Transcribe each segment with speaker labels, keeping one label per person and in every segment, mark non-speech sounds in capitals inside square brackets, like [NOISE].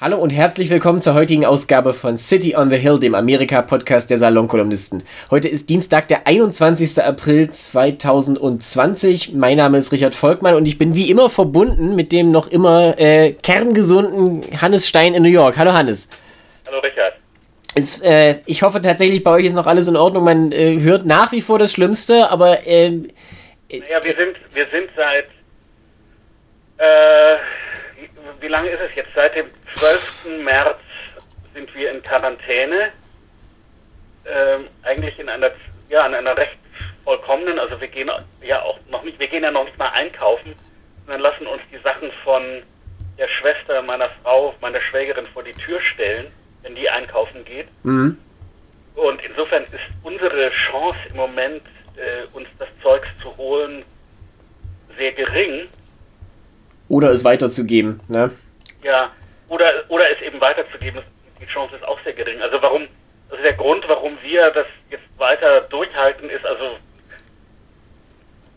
Speaker 1: Hallo und herzlich willkommen zur heutigen Ausgabe von City on the Hill, dem Amerika-Podcast der Salonkolumnisten. Heute ist Dienstag, der 21. April 2020. Mein Name ist Richard Volkmann und ich bin wie immer verbunden mit dem noch immer äh, kerngesunden Hannes Stein in New York. Hallo Hannes.
Speaker 2: Hallo Richard.
Speaker 1: Es, äh, ich hoffe tatsächlich, bei euch ist noch alles in Ordnung. Man äh, hört nach wie vor das Schlimmste, aber.
Speaker 2: Ähm, naja, wir sind, wir sind seit. Wie lange ist es jetzt? Seit dem 12. März sind wir in Quarantäne. Ähm, eigentlich in einer, ja, in einer recht vollkommenen, also wir gehen ja auch noch nicht, wir gehen ja noch nicht mal einkaufen, sondern lassen uns die Sachen von der Schwester meiner Frau, meiner Schwägerin vor die Tür stellen, wenn die einkaufen geht. Mhm. Und insofern ist unsere Chance im Moment, äh, uns das Zeugs zu holen, sehr gering.
Speaker 1: Oder es weiterzugeben, ne?
Speaker 2: Ja, oder, oder es eben weiterzugeben, die Chance ist auch sehr gering. Also warum, also der Grund, warum wir das jetzt weiter durchhalten, ist also,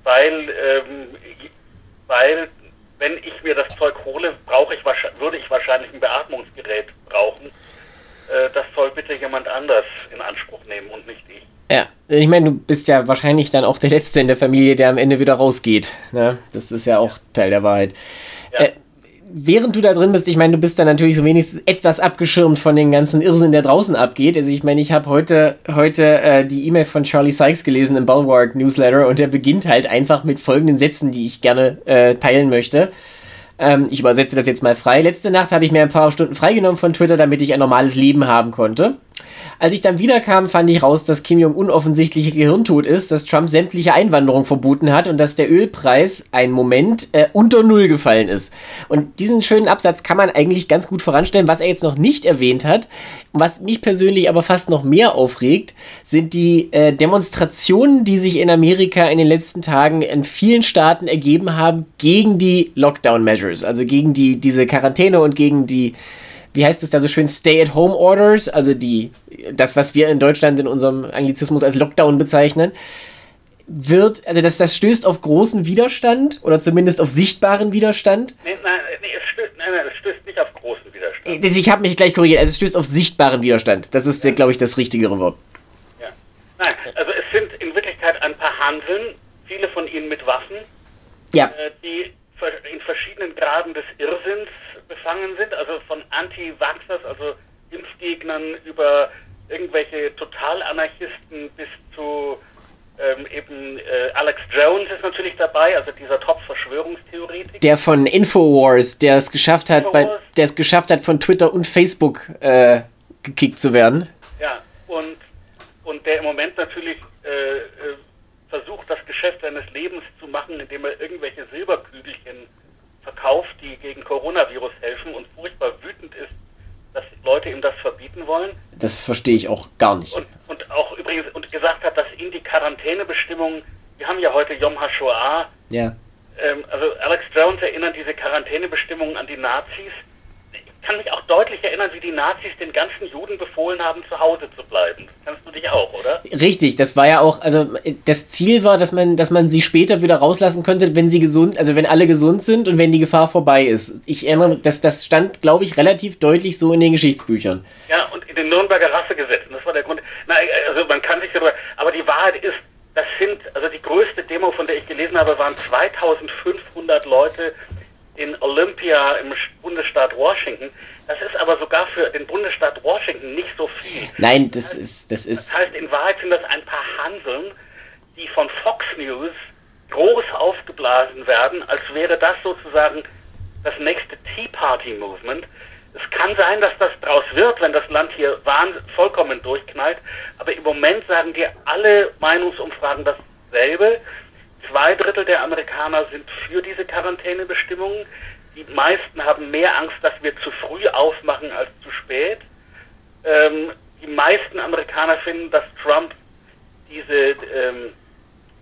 Speaker 2: weil, ähm, weil wenn ich mir das Zeug hole, brauche ich würde ich wahrscheinlich ein Beatmungsgerät brauchen. Äh, das soll bitte jemand anders in Anspruch nehmen und nicht ich.
Speaker 1: Ja, ich meine, du bist ja wahrscheinlich dann auch der Letzte in der Familie, der am Ende wieder rausgeht. Ne? Das ist ja auch Teil der Wahrheit. Ja. Äh, während du da drin bist, ich meine, du bist da natürlich so wenigstens etwas abgeschirmt von den ganzen Irrsinn, der draußen abgeht. Also ich meine, ich habe heute, heute äh, die E-Mail von Charlie Sykes gelesen im Bulwark Newsletter und der beginnt halt einfach mit folgenden Sätzen, die ich gerne äh, teilen möchte. Ähm, ich übersetze das jetzt mal frei. Letzte Nacht habe ich mir ein paar Stunden freigenommen von Twitter, damit ich ein normales Leben haben konnte. Als ich dann wiederkam, fand ich raus, dass Kim Jong-un offensichtlich gehirntot ist, dass Trump sämtliche Einwanderung verboten hat und dass der Ölpreis ein Moment äh, unter Null gefallen ist. Und diesen schönen Absatz kann man eigentlich ganz gut voranstellen. Was er jetzt noch nicht erwähnt hat, was mich persönlich aber fast noch mehr aufregt, sind die äh, Demonstrationen, die sich in Amerika in den letzten Tagen in vielen Staaten ergeben haben gegen die Lockdown-Measures, also gegen die, diese Quarantäne und gegen die wie heißt es da so schön, Stay-at-Home-Orders, also die, das, was wir in Deutschland in unserem Anglizismus als Lockdown bezeichnen, wird, also das, das stößt auf großen Widerstand oder zumindest auf sichtbaren Widerstand.
Speaker 2: Nee, nein, nee, es stößt, nein, nein, es stößt nicht auf großen Widerstand.
Speaker 1: Ich habe mich gleich korrigiert, also es stößt auf sichtbaren Widerstand. Das ist, ja. glaube ich, das richtigere Wort.
Speaker 2: Ja. Nein, also es sind in Wirklichkeit ein paar Handeln, viele von ihnen mit Waffen,
Speaker 1: ja.
Speaker 2: Äh, die in verschiedenen Graden des Irrsinns befangen sind, also von Anti-Vaxxers, also Impfgegnern über irgendwelche Totalanarchisten bis zu ähm, eben äh, Alex Jones ist natürlich dabei, also dieser Top-Verschwörungstheoretiker.
Speaker 1: Der von Infowars, der es geschafft hat, bei, der es geschafft hat, von Twitter und Facebook äh, gekickt zu werden.
Speaker 2: Ja, und, und der im Moment natürlich äh, äh versucht, das Geschäft seines Lebens zu machen, indem er irgendwelche Silberkügelchen verkauft, die gegen Coronavirus helfen und furchtbar wütend ist, dass Leute ihm das verbieten wollen.
Speaker 1: Das verstehe ich auch gar nicht.
Speaker 2: Und, und auch übrigens und gesagt hat, dass ihn die Quarantänebestimmungen, wir haben ja heute Yom HaShoah,
Speaker 1: ja.
Speaker 2: Ähm, also Alex Jones erinnert diese Quarantänebestimmungen an die Nazis kann mich auch deutlich erinnern, wie die Nazis den ganzen Juden befohlen haben, zu Hause zu bleiben. Kannst du dich auch, oder?
Speaker 1: Richtig, das war ja auch, also das Ziel war, dass man, dass man sie später wieder rauslassen könnte, wenn sie gesund, also wenn alle gesund sind und wenn die Gefahr vorbei ist. Ich erinnere mich, das, das stand, glaube ich, relativ deutlich so in den Geschichtsbüchern.
Speaker 2: Ja, und in den Nürnberger Rassegesetzen, das war der Grund. Na, also man kann sich darüber, aber die Wahrheit ist, das sind, also die größte Demo, von der ich gelesen habe, waren 2500 Leute in Olympia im Bundesstaat Washington. Das ist aber sogar für den Bundesstaat Washington nicht so viel.
Speaker 1: Nein, das, das ist, das ist.
Speaker 2: Das heißt, in Wahrheit sind das ein paar Hanseln, die von Fox News groß aufgeblasen werden, als wäre das sozusagen das nächste Tea Party Movement. Es kann sein, dass das draus wird, wenn das Land hier vollkommen durchknallt. Aber im Moment sagen dir alle Meinungsumfragen dasselbe. Zwei Drittel der Amerikaner sind für diese Quarantänebestimmungen. Die meisten haben mehr Angst, dass wir zu früh aufmachen als zu spät. Ähm, die meisten Amerikaner finden, dass Trump diese ähm,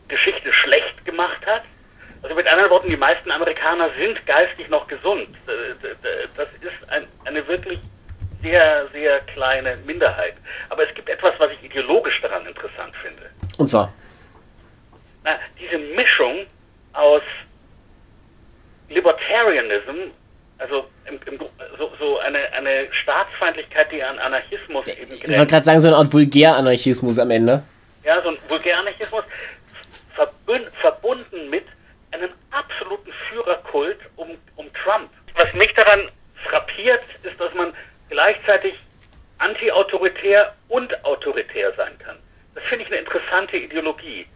Speaker 2: Geschichte schlecht gemacht hat. Also mit anderen Worten, die meisten Amerikaner sind geistig noch gesund. Das ist ein, eine wirklich sehr, sehr kleine Minderheit. Aber es gibt etwas, was ich ideologisch daran interessant finde.
Speaker 1: Und zwar?
Speaker 2: Na, diese Mischung aus Libertarianism, also, im, im, so, so eine, eine Staatsfeindlichkeit, die an Anarchismus eben
Speaker 1: grenzt. Ich wollte gerade sagen, so eine Art Vulgär-Anarchismus am Ende.
Speaker 2: Ja, so ein Vulgär-Anarchismus verbunden mit einem absoluten Führerkult um, um Trump. Was mich daran frappiert, ist, dass man gleichzeitig anti-autoritär und autoritär sein kann. Das finde ich eine interessante Ideologie.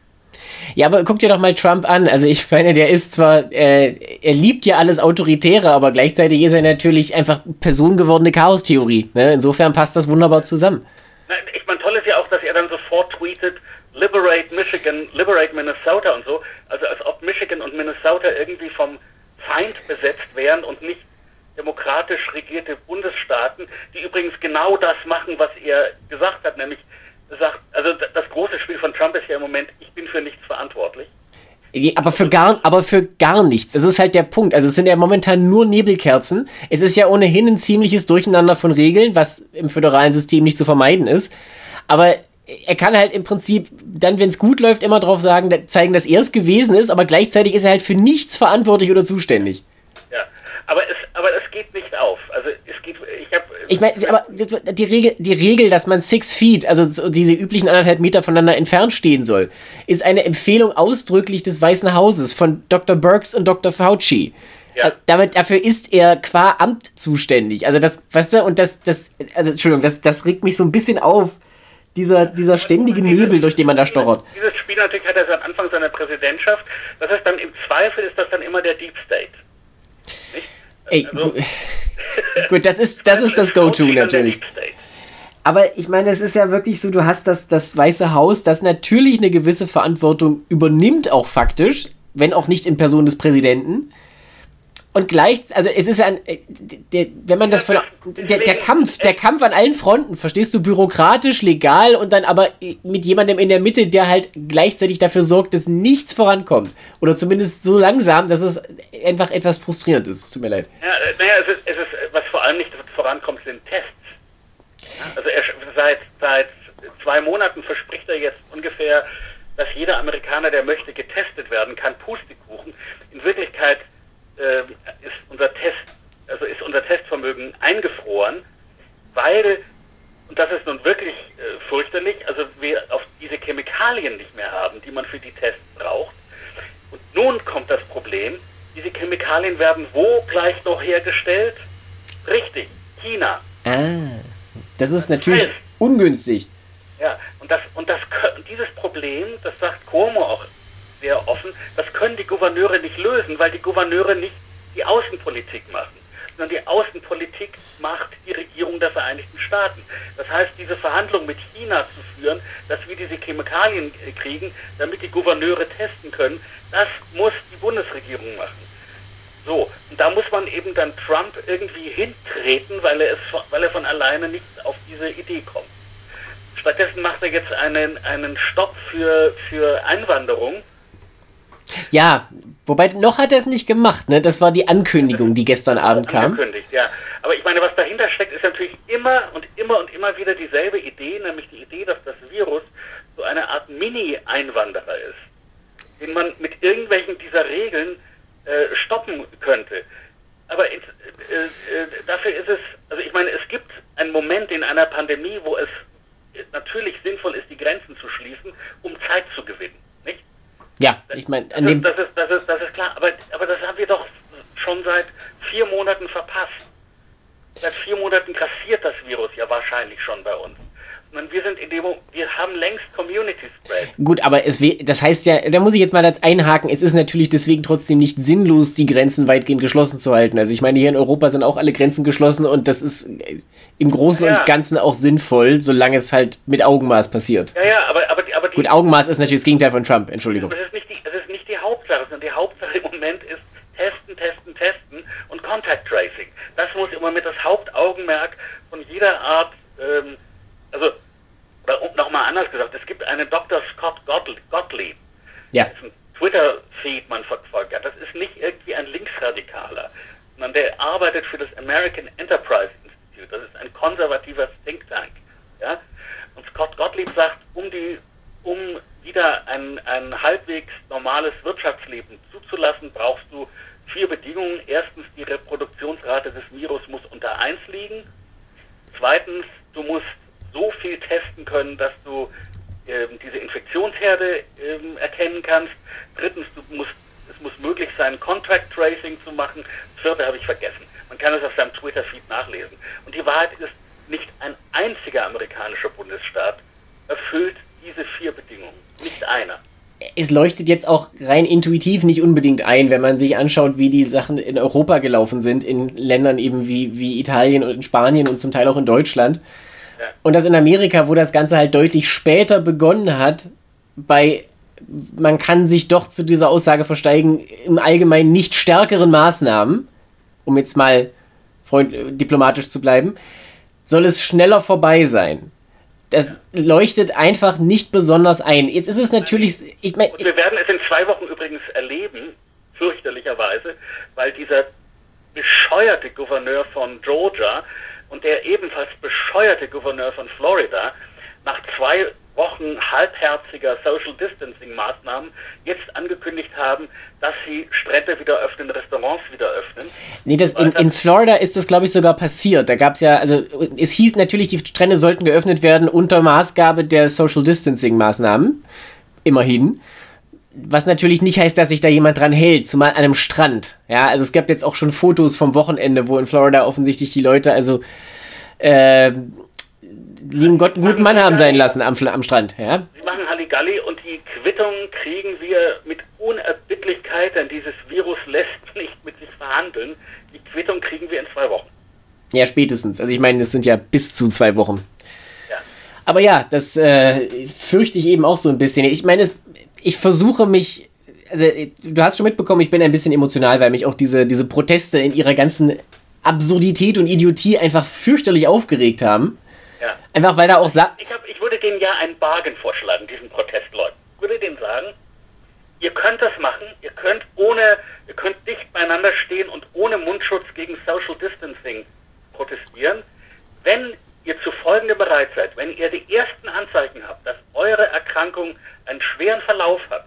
Speaker 1: Ja, aber guck dir doch mal Trump an. Also ich meine, der ist zwar, äh, er liebt ja alles Autoritäre, aber gleichzeitig ist er natürlich einfach personengewordene Chaostheorie. Ne? Insofern passt das wunderbar zusammen.
Speaker 2: ich meine, toll ist ja auch, dass er dann sofort tweetet, Liberate Michigan, Liberate Minnesota und so. Also als ob Michigan und Minnesota irgendwie vom Feind besetzt wären und nicht demokratisch regierte Bundesstaaten, die übrigens genau das machen, was er gesagt hat, nämlich sagt, also das große Spiel von Trump ist ja im Moment, ich bin für nichts verantwortlich.
Speaker 1: Aber für gar, aber für gar nichts. Das ist halt der Punkt. Also es sind ja momentan nur Nebelkerzen. Es ist ja ohnehin ein ziemliches Durcheinander von Regeln, was im föderalen System nicht zu vermeiden ist. Aber er kann halt im Prinzip dann, wenn es gut läuft, immer drauf sagen, zeigen, dass er es gewesen ist, aber gleichzeitig ist er halt für nichts verantwortlich oder zuständig.
Speaker 2: Ja, aber es, aber es geht nicht auf. Also
Speaker 1: ich meine, aber die Regel, die Regel, dass man six feet, also diese üblichen anderthalb Meter voneinander entfernt stehen soll, ist eine Empfehlung ausdrücklich des Weißen Hauses von Dr. Burks und Dr. Fauci. Ja. Äh, damit, dafür ist er qua Amt zuständig. Also das, weißt du, und das, das, also Entschuldigung, das, das regt mich so ein bisschen auf dieser, dieser ständige Nebel, durch den man da stochert.
Speaker 2: Dieses Spiel natürlich hat er seit Anfang seiner Präsidentschaft. Das heißt dann im Zweifel ist das dann immer der Deep State.
Speaker 1: Ey, also, [LAUGHS] gut, das ist das, ist das Go-To natürlich. Aber ich meine, es ist ja wirklich so, du hast das, das Weiße Haus, das natürlich eine gewisse Verantwortung übernimmt, auch faktisch, wenn auch nicht in Person des Präsidenten. Und gleich, also es ist ein, äh, der, wenn man das von, der, der Kampf, der Kampf an allen Fronten, verstehst du, bürokratisch, legal und dann aber mit jemandem in der Mitte, der halt gleichzeitig dafür sorgt, dass nichts vorankommt. Oder zumindest so langsam, dass es einfach etwas frustrierend ist. Tut mir leid.
Speaker 2: Ja, äh, naja, es ist, es ist, was vor allem nicht vorankommt, sind Tests. Also er, seit, seit zwei Monaten verspricht er jetzt ungefähr, dass jeder Amerikaner, der möchte, getestet werden kann, Pustekuchen. In Wirklichkeit äh, ist unser Test, also ist unser Testvermögen eingefroren, weil, und das ist nun wirklich äh, fürchterlich, also wir auf diese Chemikalien nicht mehr haben, die man für die Tests braucht. Und nun kommt das Problem, diese Chemikalien werden wo gleich noch hergestellt? Richtig, China.
Speaker 1: Ah, das ist natürlich das ungünstig.
Speaker 2: Ja, und, das, und das, dieses Problem, das sagt Cuomo auch sehr offen, das können die Gouverneure nicht lösen, weil die Gouverneure nicht die Außenpolitik machen, sondern die Außenpolitik macht die Regierung der Vereinigten Staaten. Das heißt, diese Verhandlung mit China zu führen, dass wir diese Chemikalien kriegen, damit die Gouverneure testen können, das muss die Bundesregierung machen. So, und da muss man eben dann Trump irgendwie hintreten, weil er, es, weil er von alleine nicht auf diese Idee kommt. Stattdessen macht er jetzt einen, einen Stopp für, für Einwanderung
Speaker 1: ja, wobei noch hat er es nicht gemacht, ne? Das war die Ankündigung, die gestern Abend kam.
Speaker 2: Angekündigt, ja. Aber ich meine, was dahinter steckt, ist natürlich immer und immer und immer wieder dieselbe Idee, nämlich die Idee, dass das Virus so eine Art Mini-Einwanderer ist, den man mit irgendwelchen dieser Regeln äh, stoppen könnte. Aber äh, äh, dafür ist es, also ich meine, es gibt einen Moment in einer Pandemie, wo es natürlich sinnvoll ist, die Grenzen zu schließen, um Zeit zu gewinnen.
Speaker 1: Ja, ich meine,
Speaker 2: das, das, ist, das, ist, das ist klar, aber, aber das haben wir doch schon seit vier Monaten verpasst. Seit vier Monaten kassiert das Virus ja wahrscheinlich schon bei uns sondern wir sind in dem, wir haben längst Community Spread.
Speaker 1: Gut, aber es das heißt ja, da muss ich jetzt mal einhaken, es ist natürlich deswegen trotzdem nicht sinnlos, die Grenzen weitgehend geschlossen zu halten. Also ich meine, hier in Europa sind auch alle Grenzen geschlossen und das ist im Großen ja. und Ganzen auch sinnvoll, solange es halt mit Augenmaß passiert.
Speaker 2: Ja, ja, aber, aber, aber
Speaker 1: die, Gut, Augenmaß ist natürlich das Gegenteil von Trump, Entschuldigung.
Speaker 2: Das ist nicht die, das ist nicht die Hauptsache, sondern die Hauptsache im Moment ist testen, testen, testen und Contact Tracing. Das muss im Moment das Hauptaugenmerk von jeder Art ähm, also nochmal anders gesagt, es gibt einen Dr. Scott Gottlieb. Ja. Das ist ein Twitter-Feed, man verfolgt. Ja, das ist nicht irgendwie ein Linksradikaler, sondern der arbeitet für das American Enterprise Institute. Das ist ein konservativer Think Tank. Ja? Und Scott Gottlieb sagt, um die, um wieder ein, ein halbwegs normales Wirtschaftsleben zuzulassen, brauchst du vier Bedingungen. Erstens, die Reproduktionsrate des Virus muss unter Zweitens, du musst so viel testen können, dass du ähm, diese Infektionsherde ähm, erkennen kannst. Drittens, musst, es muss möglich sein, Contract Tracing zu machen. Das vierte habe ich vergessen. Man kann es auf seinem Twitter-Feed nachlesen. Und die Wahrheit ist, nicht ein einziger amerikanischer Bundesstaat erfüllt diese vier Bedingungen. Nicht einer
Speaker 1: es leuchtet jetzt auch rein intuitiv nicht unbedingt ein, wenn man sich anschaut, wie die Sachen in Europa gelaufen sind, in Ländern eben wie, wie Italien und in Spanien und zum Teil auch in Deutschland. Und das in Amerika, wo das Ganze halt deutlich später begonnen hat, bei man kann sich doch zu dieser Aussage versteigen, im Allgemeinen nicht stärkeren Maßnahmen, um jetzt mal freund diplomatisch zu bleiben, soll es schneller vorbei sein. Das ja. leuchtet einfach nicht besonders ein. Jetzt ist es natürlich.
Speaker 2: Ich mein, Und wir werden es in zwei Wochen übrigens erleben, fürchterlicherweise, weil dieser bescheuerte Gouverneur von Georgia und der ebenfalls bescheuerte Gouverneur von Florida nach zwei Wochen halbherziger Social Distancing Maßnahmen jetzt angekündigt haben, dass sie Strände wieder öffnen, Restaurants wieder öffnen.
Speaker 1: Nee, das in, in Florida ist das, glaube ich, sogar passiert. Da gab es ja, also es hieß natürlich, die Strände sollten geöffnet werden unter Maßgabe der Social Distancing Maßnahmen. Immerhin. Was natürlich nicht heißt, dass sich da jemand dran hält, zumal an einem Strand. Ja, also es gab jetzt auch schon Fotos vom Wochenende, wo in Florida offensichtlich die Leute, also äh, lieben Gott einen guten Mann haben sein lassen am, am Strand. Ja?
Speaker 2: Sie machen Halligalli und die Quittung kriegen wir mit Unerbittlichkeit, denn dieses Virus lässt nicht mit sich verhandeln. Die Quittung kriegen wir in zwei Wochen.
Speaker 1: Ja, spätestens. Also ich meine, das sind ja bis zu zwei Wochen. Aber ja, das äh, fürchte ich eben auch so ein bisschen. Ich meine, ich versuche mich, also du hast schon mitbekommen, ich bin ein bisschen emotional, weil mich auch diese, diese Proteste in ihrer ganzen Absurdität und Idiotie einfach fürchterlich aufgeregt haben. Ja. Einfach weil da auch sagt.
Speaker 2: Ich, hab, ich würde denen ja einen Bargain vorschlagen, diesen Protestleuten. Ich würde denen sagen, ihr könnt das machen, ihr könnt ohne, ihr könnt dicht beieinander stehen und ohne Mundschutz gegen Social Distancing protestieren, wenn ihr zu folgendem bereit seid, wenn ihr die ersten Anzeichen habt, dass eure Erkrankung einen schweren Verlauf hat,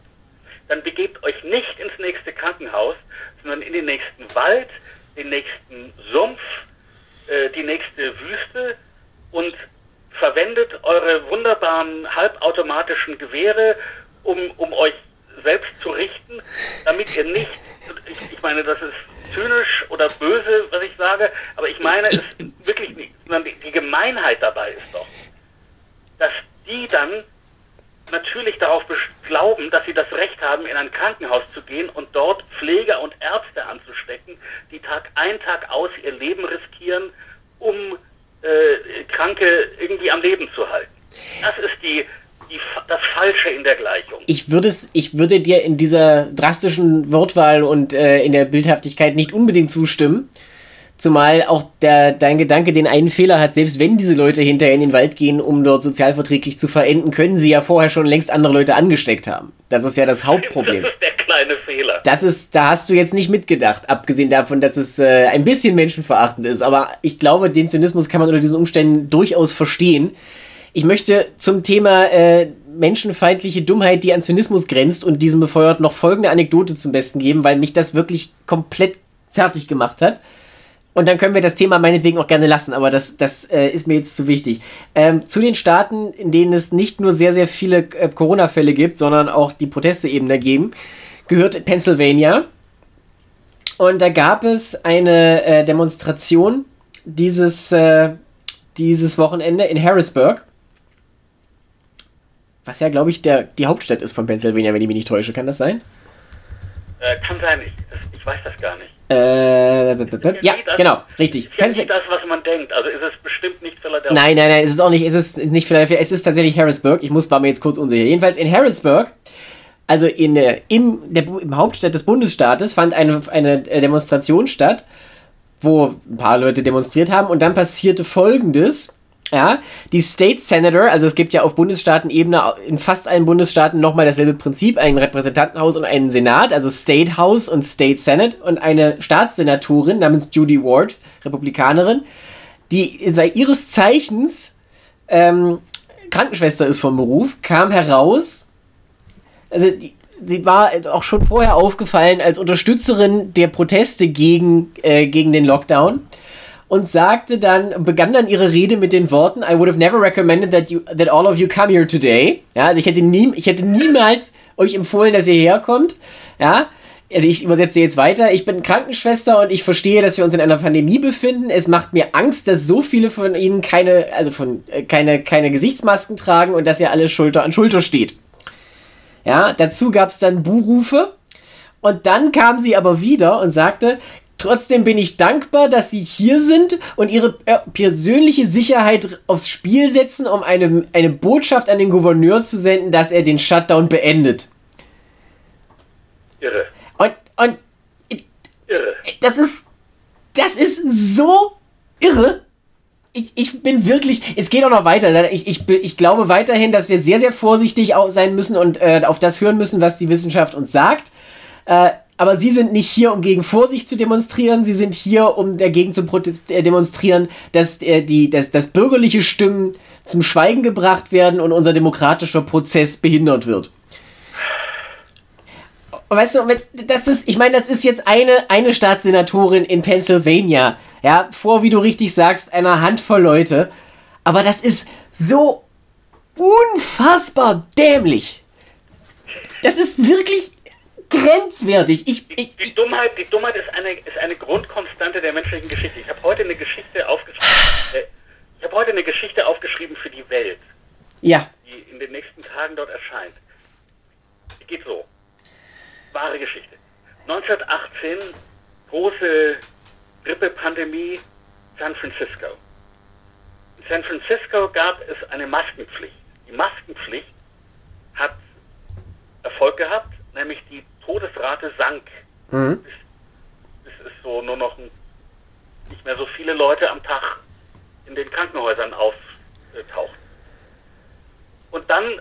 Speaker 2: dann begebt euch nicht ins nächste Krankenhaus, sondern in den nächsten Wald, den nächsten Sumpf, äh, die nächste Wüste und verwendet eure wunderbaren halbautomatischen Gewehre, um, um euch selbst zu richten, damit ihr nicht, ich, ich meine, das ist zynisch oder böse, was ich sage, aber ich meine es wirklich nicht, sondern die, die Gemeinheit dabei ist doch, dass die dann natürlich darauf glauben, dass sie das Recht haben, in ein Krankenhaus zu gehen und dort Pfleger und Ärzte anzustecken, die Tag ein, Tag aus ihr Leben riskieren, um äh, Kranke irgendwie am Leben zu halten. Das ist die, die, das Falsche in der Gleichung.
Speaker 1: Ich würde, es, ich würde dir in dieser drastischen Wortwahl und äh, in der Bildhaftigkeit nicht unbedingt zustimmen. Zumal auch der, dein Gedanke den einen Fehler hat, selbst wenn diese Leute hinterher in den Wald gehen, um dort sozialverträglich zu verenden, können sie ja vorher schon längst andere Leute angesteckt haben. Das ist ja das Hauptproblem. [LAUGHS] Das ist der
Speaker 2: kleine Fehler.
Speaker 1: Das ist, da hast du jetzt nicht mitgedacht, abgesehen davon, dass es äh, ein bisschen menschenverachtend ist. Aber ich glaube, den Zynismus kann man unter diesen Umständen durchaus verstehen. Ich möchte zum Thema äh, menschenfeindliche Dummheit, die an Zynismus grenzt und diesem befeuert, noch folgende Anekdote zum Besten geben, weil mich das wirklich komplett fertig gemacht hat. Und dann können wir das Thema meinetwegen auch gerne lassen, aber das, das äh, ist mir jetzt zu wichtig. Ähm, zu den Staaten, in denen es nicht nur sehr, sehr viele äh, Corona-Fälle gibt, sondern auch die Proteste eben dagegen, gehört Pennsylvania. Und da gab es eine äh, Demonstration dieses, äh, dieses Wochenende in Harrisburg. Was ja, glaube ich, der, die Hauptstadt ist von Pennsylvania, wenn ich mich nicht täusche. Kann das sein?
Speaker 2: Äh, kann sein, ich, ich weiß das gar nicht.
Speaker 1: Äh, ja, das, genau, richtig.
Speaker 2: Ist ja nicht das, was man denkt. Also ist es bestimmt nicht Philadelphia.
Speaker 1: Nein, nein, nein, es ist auch nicht, es ist nicht Philadelphia, es ist tatsächlich Harrisburg. Ich muss, war mir jetzt kurz unsicher. Jedenfalls in Harrisburg, also in der, im, der, im Hauptstadt des Bundesstaates, fand eine, eine Demonstration statt, wo ein paar Leute demonstriert haben und dann passierte folgendes. Ja, die State Senator, also es gibt ja auf Bundesstaatenebene in fast allen Bundesstaaten nochmal dasselbe Prinzip, ein Repräsentantenhaus und einen Senat, also State House und State Senate und eine Staatssenatorin namens Judy Ward, Republikanerin, die ihres Zeichens ähm, Krankenschwester ist vom Beruf, kam heraus, also die, sie war auch schon vorher aufgefallen als Unterstützerin der Proteste gegen, äh, gegen den Lockdown und sagte dann, begann dann ihre Rede mit den Worten, I would have never recommended that you, that all of you come here today. Ja, also ich hätte nie, ich hätte niemals euch empfohlen, dass ihr herkommt. Ja, also ich übersetze jetzt weiter. Ich bin Krankenschwester und ich verstehe, dass wir uns in einer Pandemie befinden. Es macht mir Angst, dass so viele von ihnen keine, also von, äh, keine, keine Gesichtsmasken tragen und dass ihr alle Schulter an Schulter steht. Ja, dazu gab es dann Buhrufe. Und dann kam sie aber wieder und sagte, Trotzdem bin ich dankbar, dass Sie hier sind und Ihre äh, persönliche Sicherheit aufs Spiel setzen, um eine, eine Botschaft an den Gouverneur zu senden, dass er den Shutdown beendet. Irre. Und, und irre. das ist das ist so irre. Ich, ich bin wirklich, es geht auch noch weiter. Ich, ich, ich glaube weiterhin, dass wir sehr, sehr vorsichtig sein müssen und äh, auf das hören müssen, was die Wissenschaft uns sagt. Äh, aber sie sind nicht hier, um gegen Vorsicht zu demonstrieren, sie sind hier, um dagegen zu äh, demonstrieren, dass, äh, die, dass, dass bürgerliche Stimmen zum Schweigen gebracht werden und unser demokratischer Prozess behindert wird. Weißt du, das ist, ich meine, das ist jetzt eine, eine Staatssenatorin in Pennsylvania, ja, vor, wie du richtig sagst, einer Handvoll Leute. Aber das ist so unfassbar dämlich. Das ist wirklich grenzwertig. Ich,
Speaker 2: ich, die, die, Dummheit, die Dummheit ist eine, ist eine Grundkonstante der menschlichen Geschichte. Ich habe heute eine Geschichte aufgeschrieben. Ich habe heute eine Geschichte aufgeschrieben für die Welt.
Speaker 1: Ja.
Speaker 2: Die in den nächsten Tagen dort erscheint. Die geht so. Wahre Geschichte. 1918, große Grippepandemie, San Francisco. In San Francisco gab es eine Maskenpflicht. Die Maskenpflicht hat Erfolg gehabt, nämlich die Todesrate sank. Mhm. Es, es, ist so nur noch nicht mehr so viele Leute am Tag in den Krankenhäusern auftauchten. Und dann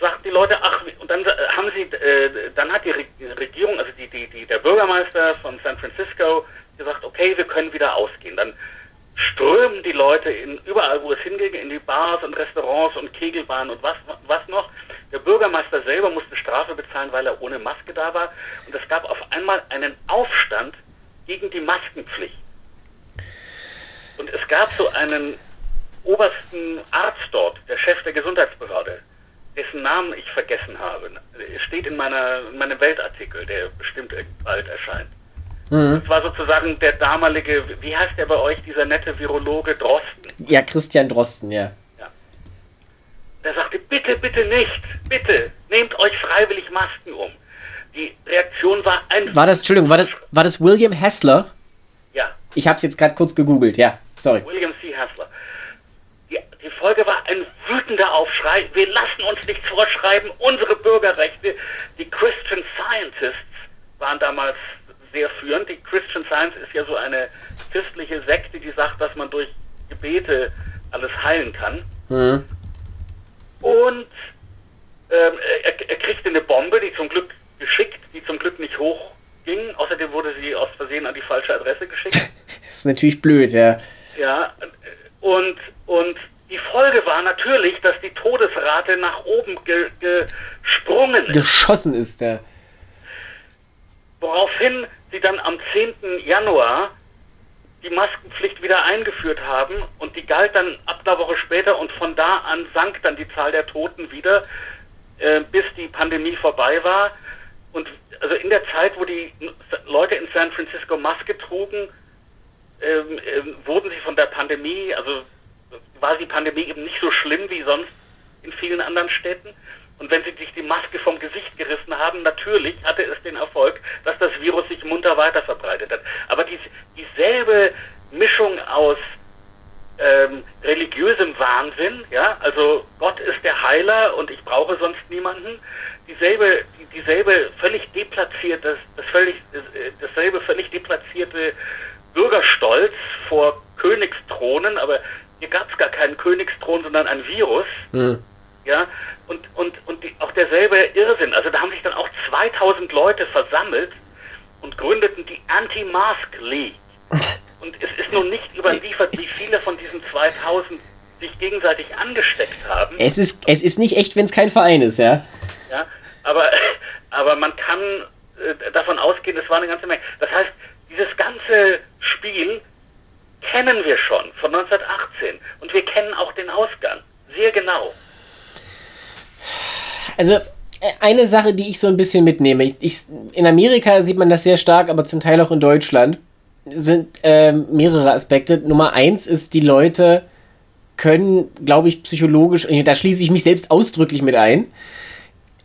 Speaker 2: sagten die Leute, ach, und dann haben sie, äh, dann hat die Regierung, also die, die, die, der Bürgermeister von San Francisco gesagt, okay, wir können wieder ausgehen. Dann strömen die Leute in überall, wo es hinging, in die Bars und Restaurants und Kegelbahnen und was, was noch. Der Bürgermeister selber musste Strafe bezahlen, weil er ohne Maske da war. Und es gab auf einmal einen Aufstand gegen die Maskenpflicht. Und es gab so einen obersten Arzt dort, der Chef der Gesundheitsbehörde, dessen Namen ich vergessen habe. Es steht in, meiner, in meinem Weltartikel, der bestimmt bald erscheint. Mhm. Das war sozusagen der damalige, wie heißt der bei euch, dieser nette Virologe Drosten?
Speaker 1: Ja, Christian Drosten, ja.
Speaker 2: Der sagte, bitte, bitte nicht, bitte, nehmt euch freiwillig Masken um. Die Reaktion war ein...
Speaker 1: War das, Entschuldigung, war das, war das William Hassler?
Speaker 2: Ja.
Speaker 1: Ich habe es jetzt gerade kurz gegoogelt, ja, sorry.
Speaker 2: William C. Hassler. Die, die Folge war ein wütender Aufschrei. Wir lassen uns nichts vorschreiben. Unsere Bürgerrechte, die Christian Scientists waren damals sehr führend. Die Christian Science ist ja so eine christliche Sekte, die sagt, dass man durch Gebete alles heilen kann. Mhm. Und ähm, er, er kriegte eine Bombe, die zum Glück geschickt, die zum Glück nicht hochging. Außerdem wurde sie aus Versehen an die falsche Adresse geschickt. [LAUGHS]
Speaker 1: das ist natürlich blöd, ja.
Speaker 2: Ja, und, und die Folge war natürlich, dass die Todesrate nach oben ge, gesprungen
Speaker 1: ist. Geschossen ist, ja.
Speaker 2: Woraufhin sie dann am 10. Januar die Maskenpflicht wieder eingeführt haben und die galt dann ab einer Woche später und von da an sank dann die Zahl der Toten wieder, äh, bis die Pandemie vorbei war. Und also in der Zeit, wo die Leute in San Francisco Maske trugen, ähm, äh, wurden sie von der Pandemie, also war die Pandemie eben nicht so schlimm wie sonst in vielen anderen Städten. Und wenn sie sich die Maske vom Gesicht gerissen haben, natürlich hatte es den Erfolg, dass das Virus sich munter weiter verbreitet hat. Aber die, dieselbe Mischung aus ähm, religiösem Wahnsinn, ja, also Gott ist der Heiler und ich brauche sonst niemanden, dieselbe, dieselbe völlig deplatzierte, das völlig, dasselbe völlig deplatzierte Bürgerstolz vor Königsthronen, aber hier gab es gar keinen Königsthron, sondern ein Virus. Mhm. Ja, und, und, und die, auch derselbe Irrsinn. Also da haben sich dann auch 2000 Leute versammelt und gründeten die Anti-Mask League. [LAUGHS] Und es ist nun nicht überliefert, wie viele von diesen 2000 sich gegenseitig angesteckt haben.
Speaker 1: Es ist, es ist nicht echt, wenn es kein Verein ist, ja.
Speaker 2: Ja, aber, [LAUGHS] aber man kann äh, davon ausgehen, es war eine ganze Menge. Das heißt, dieses ganze Spiel kennen wir schon von 1918 und wir kennen auch den Ausgang sehr genau.
Speaker 1: Also äh, eine Sache, die ich so ein bisschen mitnehme, ich, ich, in Amerika sieht man das sehr stark, aber zum Teil auch in Deutschland, sind äh, mehrere Aspekte. Nummer eins ist, die Leute können, glaube ich, psychologisch, da schließe ich mich selbst ausdrücklich mit ein,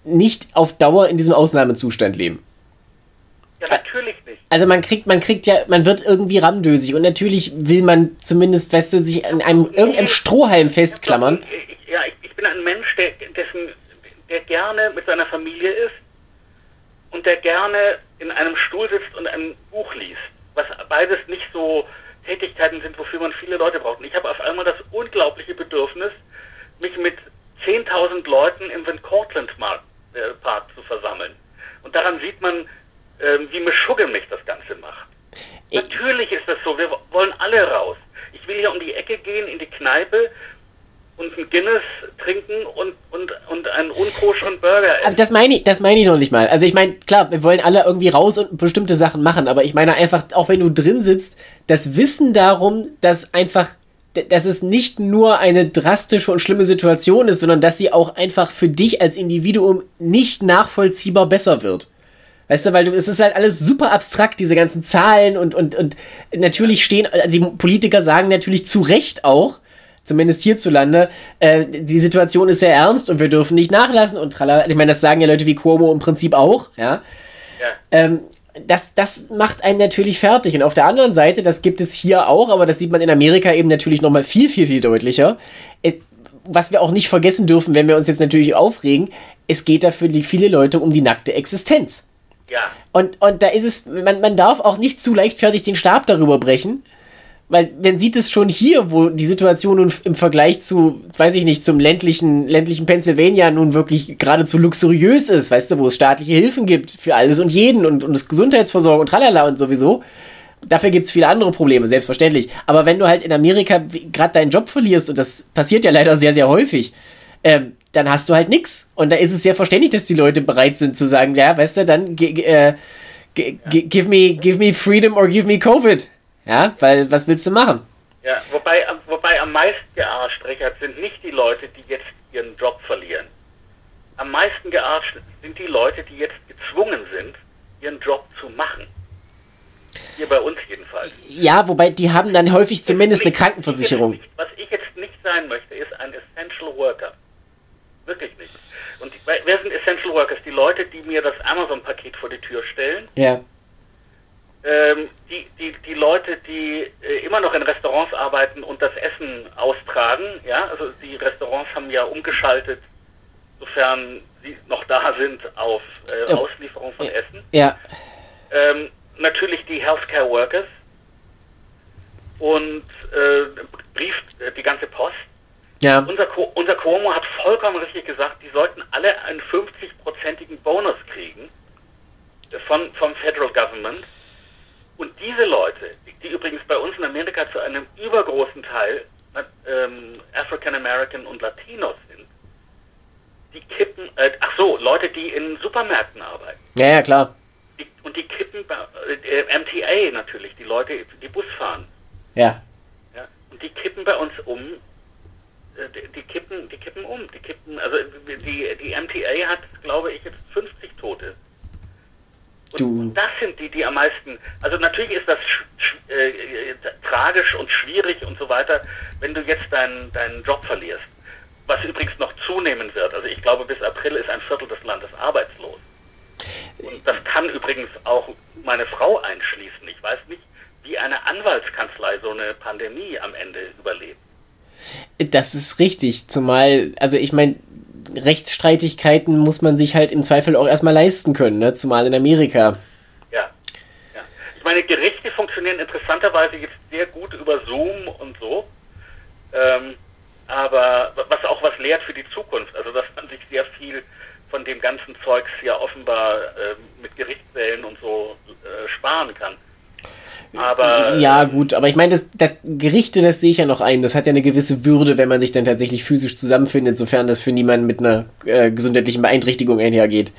Speaker 1: nicht auf Dauer in diesem Ausnahmezustand leben.
Speaker 2: Ja, natürlich nicht.
Speaker 1: Also man kriegt, man kriegt ja, man wird irgendwie ramdösig und natürlich will man zumindest, weißt du, sich an einem irgendeinem Strohhalm festklammern.
Speaker 2: Ja, ich, ich bin ein Mensch, der, dessen, der gerne mit seiner Familie ist und der gerne in einem Stuhl sitzt und ein Buch liest. Was beides nicht so Tätigkeiten sind, wofür man viele Leute braucht. Und ich habe auf einmal das unglaubliche Bedürfnis, mich mit 10.000 Leuten im Van Cortlandt äh, Park zu versammeln. Und daran sieht man, ähm, wie Mischugge mich das Ganze macht. Ich Natürlich ist das so, wir wollen alle raus. Ich will hier um die Ecke gehen, in die Kneipe und ein Guinness trinken und, und, und einen unkoscheren Burger
Speaker 1: essen. Aber das meine ich, das meine ich noch nicht mal. Also ich meine, klar, wir wollen alle irgendwie raus und bestimmte Sachen machen, aber ich meine einfach, auch wenn du drin sitzt, das Wissen darum, dass einfach dass es nicht nur eine drastische und schlimme Situation ist, sondern dass sie auch einfach für dich als Individuum nicht nachvollziehbar besser wird. Weißt du, weil du, es ist halt alles super abstrakt, diese ganzen Zahlen und, und, und natürlich stehen, die Politiker sagen natürlich zu Recht auch, zumindest hierzulande, äh, die Situation ist sehr ernst und wir dürfen nicht nachlassen und tralala. Ich meine, das sagen ja Leute wie Cuomo im Prinzip auch, ja. ja. Ähm, das, das macht einen natürlich fertig. Und auf der anderen Seite, das gibt es hier auch, aber das sieht man in Amerika eben natürlich nochmal viel, viel, viel deutlicher. Es, was wir auch nicht vergessen dürfen, wenn wir uns jetzt natürlich aufregen, es geht da für die viele Leute um die nackte Existenz.
Speaker 2: Ja.
Speaker 1: Und, und da ist es, man, man darf auch nicht zu leichtfertig den Stab darüber brechen, weil man sieht es schon hier, wo die Situation nun im Vergleich zu, weiß ich nicht, zum ländlichen, ländlichen Pennsylvania nun wirklich geradezu luxuriös ist, weißt du, wo es staatliche Hilfen gibt für alles und jeden und, und das Gesundheitsversorgung und tralala und sowieso. Dafür gibt es viele andere Probleme, selbstverständlich. Aber wenn du halt in Amerika gerade deinen Job verlierst, und das passiert ja leider sehr, sehr häufig, ähm, dann hast du halt nichts. Und da ist es sehr verständlich, dass die Leute bereit sind zu sagen, ja, weißt du, dann äh, give, me, give me freedom or give me Covid. Ja, weil was willst du machen?
Speaker 2: Ja, wobei, wobei am meisten gearscht, Richard, sind nicht die Leute, die jetzt ihren Job verlieren. Am meisten gearscht sind die Leute, die jetzt gezwungen sind, ihren Job zu machen. Hier bei uns jedenfalls.
Speaker 1: Ja, wobei die haben dann häufig zumindest nicht, eine Krankenversicherung.
Speaker 2: was ich jetzt nicht sein möchte, ist ein Essential Worker. Wirklich nicht. Und die, wer sind Essential Workers? Die Leute, die mir das Amazon-Paket vor die Tür stellen.
Speaker 1: Ja.
Speaker 2: Ähm, die, die, die Leute, die äh, immer noch in Restaurants arbeiten und das Essen austragen. Ja, also die Restaurants haben ja umgeschaltet, sofern sie noch da sind, auf äh, Auslieferung von Essen.
Speaker 1: Ja.
Speaker 2: Ähm, natürlich die Healthcare Workers und äh, Brief, äh, die ganze Post.
Speaker 1: Ja.
Speaker 2: Unser, unser Cuomo hat vollkommen richtig gesagt, die sollten alle einen 50-prozentigen Bonus kriegen von, vom Federal Government. Und diese Leute, die übrigens bei uns in Amerika zu einem übergroßen Teil ähm, African American und Latinos sind, die kippen, äh, ach so, Leute, die in Supermärkten arbeiten.
Speaker 1: Ja, ja, klar.
Speaker 2: Die, und die kippen, äh, MTA natürlich, die Leute, die Bus fahren.
Speaker 1: Ja.
Speaker 2: ja. Und die kippen bei uns um äh, die, die, kippen, die kippen um. Die kippen, also die, die MTA hat, glaube ich, jetzt 50 Tote. Und, und das sind die, die am meisten. Also natürlich ist das äh, tragisch und schwierig und so weiter, wenn du jetzt deinen, deinen Job verlierst. Was übrigens noch zunehmen wird. Also ich glaube, bis April ist ein Viertel des Landes arbeitslos. Und das kann übrigens auch meine Frau einschließen. Ich weiß nicht, wie eine Anwaltskanzlei so eine Pandemie am Ende überlebt.
Speaker 1: Das ist richtig, zumal, also ich meine, Rechtsstreitigkeiten muss man sich halt im Zweifel auch erstmal leisten können, ne? zumal in Amerika.
Speaker 2: Ja. ja. Ich meine, Gerichte funktionieren interessanterweise jetzt sehr gut über Zoom und so. Ähm, aber was auch was lehrt für die Zukunft, also dass man sich sehr viel von dem ganzen Zeugs ja offenbar äh, mit Gerichtssälen und so äh, sparen kann. Aber,
Speaker 1: ja, gut, aber ich meine, das, das Gerichte, das sehe ich ja noch ein. Das hat ja eine gewisse Würde, wenn man sich dann tatsächlich physisch zusammenfindet, sofern das für niemanden mit einer äh, gesundheitlichen Beeinträchtigung einhergeht.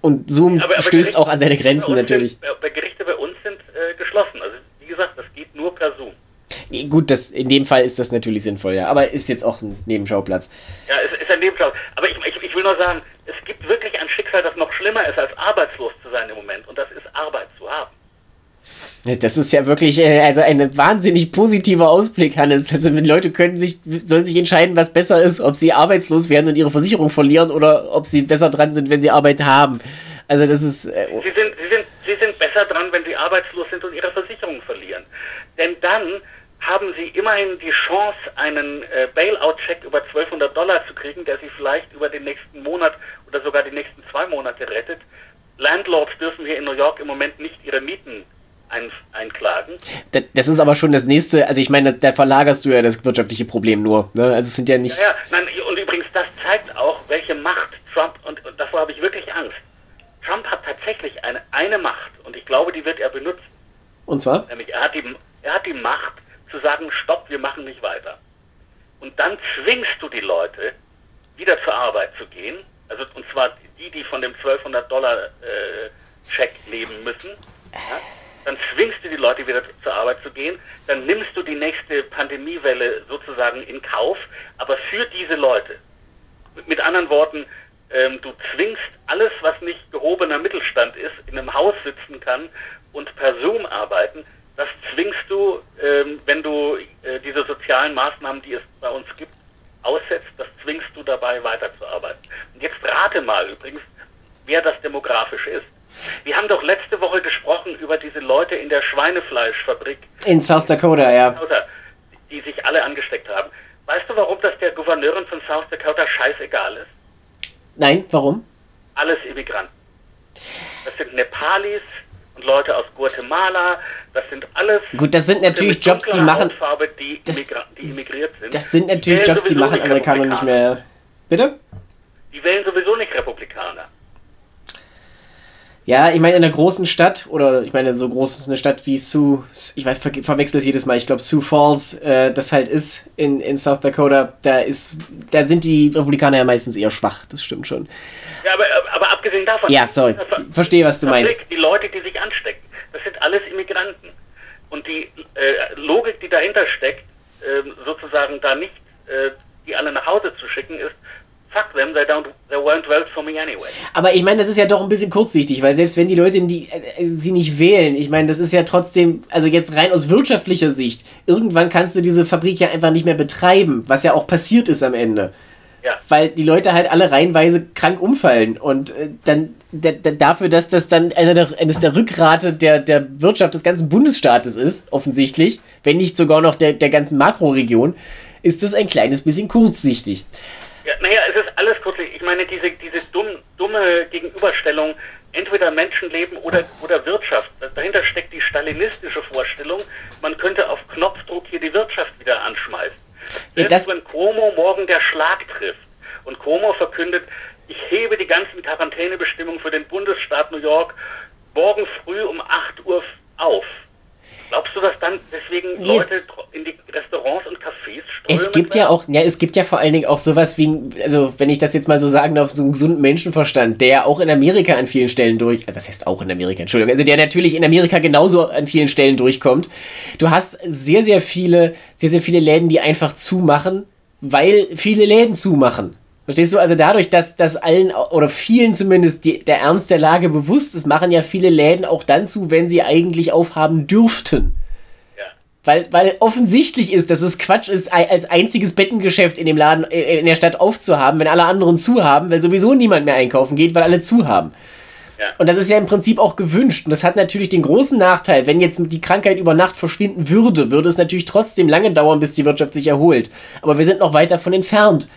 Speaker 1: Und Zoom aber, aber stößt Gerichte, auch an seine Grenzen natürlich.
Speaker 2: Sind, äh, Gerichte bei uns sind äh, geschlossen. Also, wie gesagt, das geht nur per Zoom.
Speaker 1: Gut, das, in dem Fall ist das natürlich sinnvoll, ja. Aber ist jetzt auch ein Nebenschauplatz.
Speaker 2: Ja, es ist ein Nebenschauplatz. Aber ich, ich, ich will nur sagen, es gibt wirklich ein Schicksal, das noch schlimmer ist, als arbeitslos zu sein im Moment. Und das ist Arbeit zu haben.
Speaker 1: Das ist ja wirklich äh, also ein wahnsinnig positiver Ausblick, Hannes. Also die Leute können sich, sollen sich entscheiden, was besser ist, ob sie arbeitslos werden und ihre Versicherung verlieren oder ob sie besser dran sind, wenn sie Arbeit haben. Also das ist.
Speaker 2: Äh, sie, sind, sie, sind, sie sind besser dran, wenn sie arbeitslos sind und ihre Versicherung verlieren. Denn dann haben sie immerhin die Chance, einen äh, Bailout-Check über 1200 Dollar zu kriegen, der sie vielleicht über den nächsten Monat oder sogar die nächsten zwei Monate rettet. Landlords dürfen hier in New York im Moment nicht ihre Mieten ein, einklagen.
Speaker 1: Das ist aber schon das nächste, also ich meine, da verlagerst du ja das wirtschaftliche Problem nur. Ne? Also es sind ja nicht. Ja, ja,
Speaker 2: nein, und übrigens, das zeigt auch, welche Macht Trump, und, und davor habe ich wirklich Angst. Trump hat tatsächlich eine, eine Macht und ich glaube, die wird er benutzen.
Speaker 1: Und zwar?
Speaker 2: Nämlich, er hat, die, er hat die Macht zu sagen, stopp, wir machen nicht weiter. Und dann zwingst du die Leute, wieder zur Arbeit zu gehen. Also, und zwar die, die von dem 1200 Dollar äh, Check leben müssen. Ja? Dann zwingst du die Leute wieder zur Arbeit zu gehen, dann nimmst du die nächste Pandemiewelle sozusagen in Kauf, aber für diese Leute. Mit anderen Worten, ähm, du zwingst alles, was nicht gehobener Mittelstand ist, in einem Haus sitzen kann und per Zoom arbeiten, das zwingst du, ähm, wenn du äh, diese sozialen Maßnahmen, die es bei uns gibt, aussetzt, das zwingst du dabei weiterzuarbeiten. Und jetzt rate mal übrigens, wer das demografisch ist. Wir haben doch letzte Woche gesprochen über diese Leute in der Schweinefleischfabrik.
Speaker 1: In South Dakota, ja.
Speaker 2: Die sich alle angesteckt haben. Weißt du, warum das der Gouverneurin von South Dakota scheißegal ist?
Speaker 1: Nein, warum?
Speaker 2: Alles Immigranten. Das sind Nepalis und Leute aus Guatemala. Das sind alles.
Speaker 1: Gut, das sind natürlich Jobs, die machen.
Speaker 2: Hautfarbe, die, das, die immigriert sind.
Speaker 1: Das sind natürlich Jobs, die machen Amerikaner nicht mehr. Bitte?
Speaker 2: Die wählen sowieso nicht Republikaner.
Speaker 1: Ja, ich meine, in einer großen Stadt, oder ich meine, so groß eine Stadt wie Sioux, ich ver verwechsel es jedes Mal, ich glaube, Sioux Falls, äh, das halt ist in, in South Dakota, da ist, da sind die Republikaner ja meistens eher schwach, das stimmt schon.
Speaker 2: Ja, aber, aber abgesehen davon.
Speaker 1: Ja, sorry, verstehe, was du meinst.
Speaker 2: Die Leute, die sich anstecken, das sind alles Immigranten. Und die äh, Logik, die dahinter steckt, äh, sozusagen da nicht äh, die alle nach Hause zu schicken, ist, fuck them, they, don't, they won't vote for me anyway.
Speaker 1: Aber ich meine, das ist ja doch ein bisschen kurzsichtig, weil selbst wenn die Leute die, äh, sie nicht wählen, ich meine, das ist ja trotzdem, also jetzt rein aus wirtschaftlicher Sicht, irgendwann kannst du diese Fabrik ja einfach nicht mehr betreiben, was ja auch passiert ist am Ende. Ja. Weil die Leute halt alle reihenweise krank umfallen. Und äh, dann dafür, dass das dann einer der, eines der Rückgrate der, der Wirtschaft des ganzen Bundesstaates ist, offensichtlich, wenn nicht sogar noch der, der ganzen Makroregion, ist das ein kleines bisschen kurzsichtig.
Speaker 2: Ja, naja, es ist alles kurz. Ich meine, diese, diese dumm, dumme Gegenüberstellung, entweder Menschenleben oder, oder Wirtschaft. Dahinter steckt die stalinistische Vorstellung, man könnte auf Knopfdruck hier die Wirtschaft wieder anschmeißen. Ja, Selbst wenn Cuomo morgen der Schlag trifft und Cuomo verkündet, ich hebe die ganzen Quarantänebestimmungen für den Bundesstaat New York morgen früh um 8 Uhr auf. Glaubst du, dass dann deswegen nee, Leute in die Restaurants und Cafés strömen?
Speaker 1: Es gibt ja auch, ja, es gibt ja vor allen Dingen auch sowas wie, also wenn ich das jetzt mal so sagen darf, so einen gesunden Menschenverstand, der auch in Amerika an vielen Stellen durch, das heißt auch in Amerika, Entschuldigung, also der natürlich in Amerika genauso an vielen Stellen durchkommt. Du hast sehr, sehr viele, sehr, sehr viele Läden, die einfach zumachen, weil viele Läden zumachen. Verstehst du? Also dadurch, dass, dass allen oder vielen zumindest die, der Ernst der Lage bewusst ist, machen ja viele Läden auch dann zu, wenn sie eigentlich aufhaben dürften. Ja. Weil, weil offensichtlich ist, dass es Quatsch ist, als einziges Bettengeschäft in dem Laden, äh, in der Stadt aufzuhaben, wenn alle anderen zu haben, weil sowieso niemand mehr einkaufen geht, weil alle zu haben. Ja. Und das ist ja im Prinzip auch gewünscht. Und das hat natürlich den großen Nachteil, wenn jetzt die Krankheit über Nacht verschwinden würde, würde es natürlich trotzdem lange dauern, bis die Wirtschaft sich erholt. Aber wir sind noch weit davon entfernt.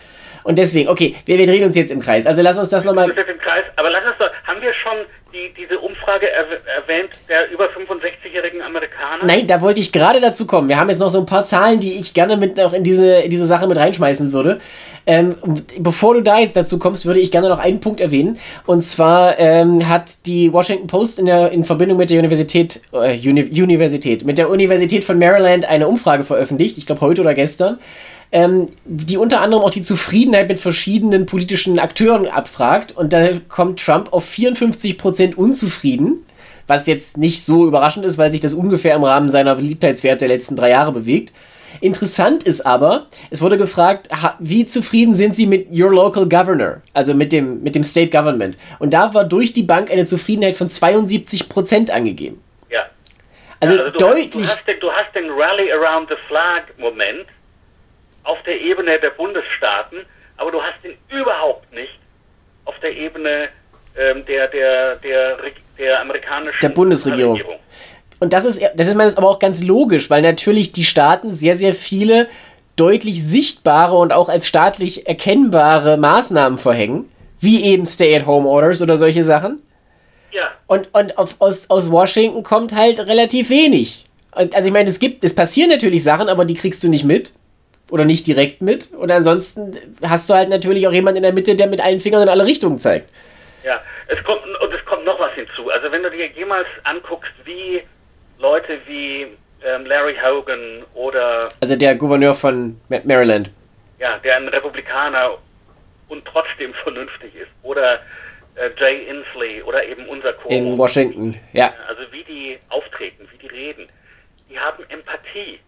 Speaker 1: Und deswegen, okay, wir, wir drehen uns jetzt im Kreis. Also lass uns das nochmal.
Speaker 2: im Kreis, aber lass uns doch, haben wir schon die, diese Umfrage er, erwähnt der über 65-jährigen Amerikaner?
Speaker 1: Nein, da wollte ich gerade dazu kommen. Wir haben jetzt noch so ein paar Zahlen, die ich gerne mit auch in diese, in diese Sache mit reinschmeißen würde. Ähm, bevor du da jetzt dazu kommst, würde ich gerne noch einen Punkt erwähnen. Und zwar ähm, hat die Washington Post in, der, in Verbindung mit der Universität, äh, Uni Universität, mit der Universität von Maryland eine Umfrage veröffentlicht, ich glaube heute oder gestern ähm, die unter anderem auch die Zufriedenheit mit verschiedenen politischen Akteuren abfragt. Und da kommt Trump auf 54% unzufrieden, was jetzt nicht so überraschend ist, weil sich das ungefähr im Rahmen seiner Beliebtheitswerte der letzten drei Jahre bewegt. Interessant ist aber, es wurde gefragt, wie zufrieden sind Sie mit Your Local Governor, also mit dem, mit dem State Government? Und da war durch die Bank eine Zufriedenheit von 72 Prozent angegeben.
Speaker 2: Ja.
Speaker 1: Also,
Speaker 2: ja, also du
Speaker 1: deutlich.
Speaker 2: Hast, du, hast den, du hast den Rally Around the Flag-Moment auf der Ebene der Bundesstaaten, aber du hast ihn überhaupt nicht auf der Ebene ähm, der, der, der, der amerikanischen
Speaker 1: der Bundesregierung. Regierung. Und das ist, das ist meines aber auch ganz logisch, weil natürlich die Staaten sehr, sehr viele deutlich sichtbare und auch als staatlich erkennbare Maßnahmen verhängen, wie eben Stay-at-Home-Orders oder solche Sachen.
Speaker 2: Ja.
Speaker 1: Und, und auf, aus, aus Washington kommt halt relativ wenig. Und, also ich meine, es gibt, es passieren natürlich Sachen, aber die kriegst du nicht mit. Oder nicht direkt mit. Und ansonsten hast du halt natürlich auch jemanden in der Mitte, der mit allen Fingern in alle Richtungen zeigt.
Speaker 2: Ja, es kommt, und es kommt noch was hinzu. Also wenn du dir jemals anguckst, wie Leute wie ähm, Larry Hogan oder...
Speaker 1: Also der Gouverneur von Maryland.
Speaker 2: Ja, der ein Republikaner und trotzdem vernünftig ist. Oder äh, Jay Inslee oder eben unser Co.
Speaker 1: In Washington, ja.
Speaker 2: Also wie die auftreten, wie die reden. Die haben Empathie.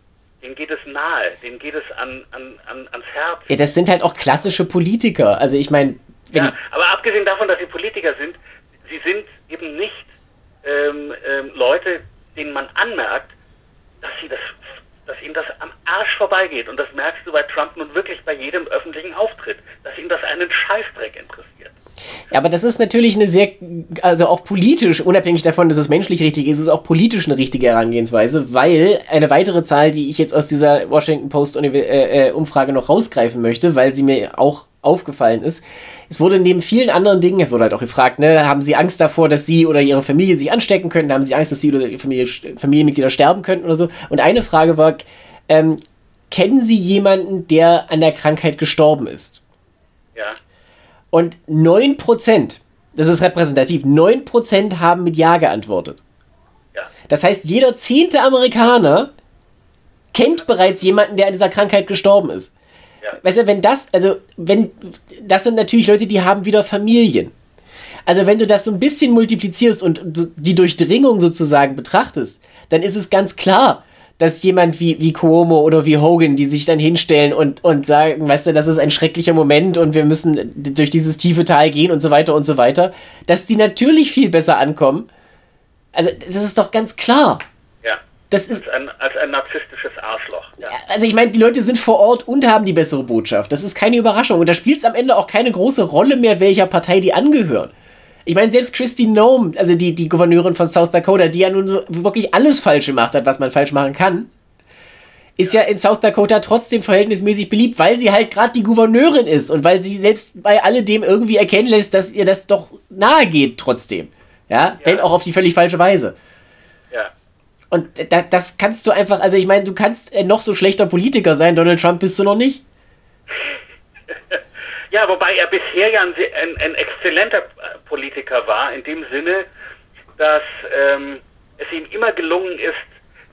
Speaker 2: Denen geht es nahe, denen geht es an, an, an, ans Herz.
Speaker 1: Ja, das sind halt auch klassische Politiker. Also ich meine...
Speaker 2: Ja, aber abgesehen davon, dass sie Politiker sind, sie sind eben nicht ähm, ähm, Leute, denen man anmerkt, dass sie das dass ihnen das am Arsch vorbeigeht. Und das merkst du bei Trump nun wirklich bei jedem öffentlichen Auftritt, dass ihn das einen Scheißdreck interessiert.
Speaker 1: Ja, aber das ist natürlich eine sehr, also auch politisch, unabhängig davon, dass es menschlich richtig ist, ist es auch politisch eine richtige Herangehensweise, weil eine weitere Zahl, die ich jetzt aus dieser Washington Post äh, äh, noch rausgreifen möchte, weil sie mir auch aufgefallen ist. Es wurde neben vielen anderen Dingen, es wurde halt auch gefragt, ne, haben Sie Angst davor, dass Sie oder Ihre Familie sich anstecken können? Haben Sie Angst, dass Sie oder Ihre Familie, Familienmitglieder sterben könnten oder so? Und eine Frage war, ähm, kennen Sie jemanden, der an der Krankheit gestorben ist?
Speaker 2: Ja.
Speaker 1: Und 9%, das ist repräsentativ, 9% haben mit Ja geantwortet.
Speaker 2: Ja.
Speaker 1: Das heißt, jeder zehnte Amerikaner kennt bereits jemanden, der an dieser Krankheit gestorben ist. Ja. Weißt du, wenn das, also, wenn, das sind natürlich Leute, die haben wieder Familien. Also, wenn du das so ein bisschen multiplizierst und die Durchdringung sozusagen betrachtest, dann ist es ganz klar, dass jemand wie, wie Cuomo oder wie Hogan, die sich dann hinstellen und, und sagen, weißt du, das ist ein schrecklicher Moment und wir müssen durch dieses tiefe Tal gehen und so weiter und so weiter, dass die natürlich viel besser ankommen. Also, das ist doch ganz klar. Das ist
Speaker 2: als ein, als ein narzisstisches Arschloch. Ja.
Speaker 1: Also ich meine, die Leute sind vor Ort und haben die bessere Botschaft. Das ist keine Überraschung. Und da spielt es am Ende auch keine große Rolle mehr, welcher Partei die angehören. Ich meine, selbst Christy Nome, also die, die Gouverneurin von South Dakota, die ja nun so wirklich alles falsch gemacht hat, was man falsch machen kann, ist ja, ja in South Dakota trotzdem verhältnismäßig beliebt, weil sie halt gerade die Gouverneurin ist und weil sie selbst bei alledem irgendwie erkennen lässt, dass ihr das doch nahe geht trotzdem. Ja, ja. wenn auch auf die völlig falsche Weise. Und da, das kannst du einfach, also ich meine, du kannst äh, noch so schlechter Politiker sein, Donald Trump bist du noch nicht.
Speaker 2: Ja, wobei er bisher ja ein, ein, ein exzellenter Politiker war, in dem Sinne, dass ähm, es ihm immer gelungen ist,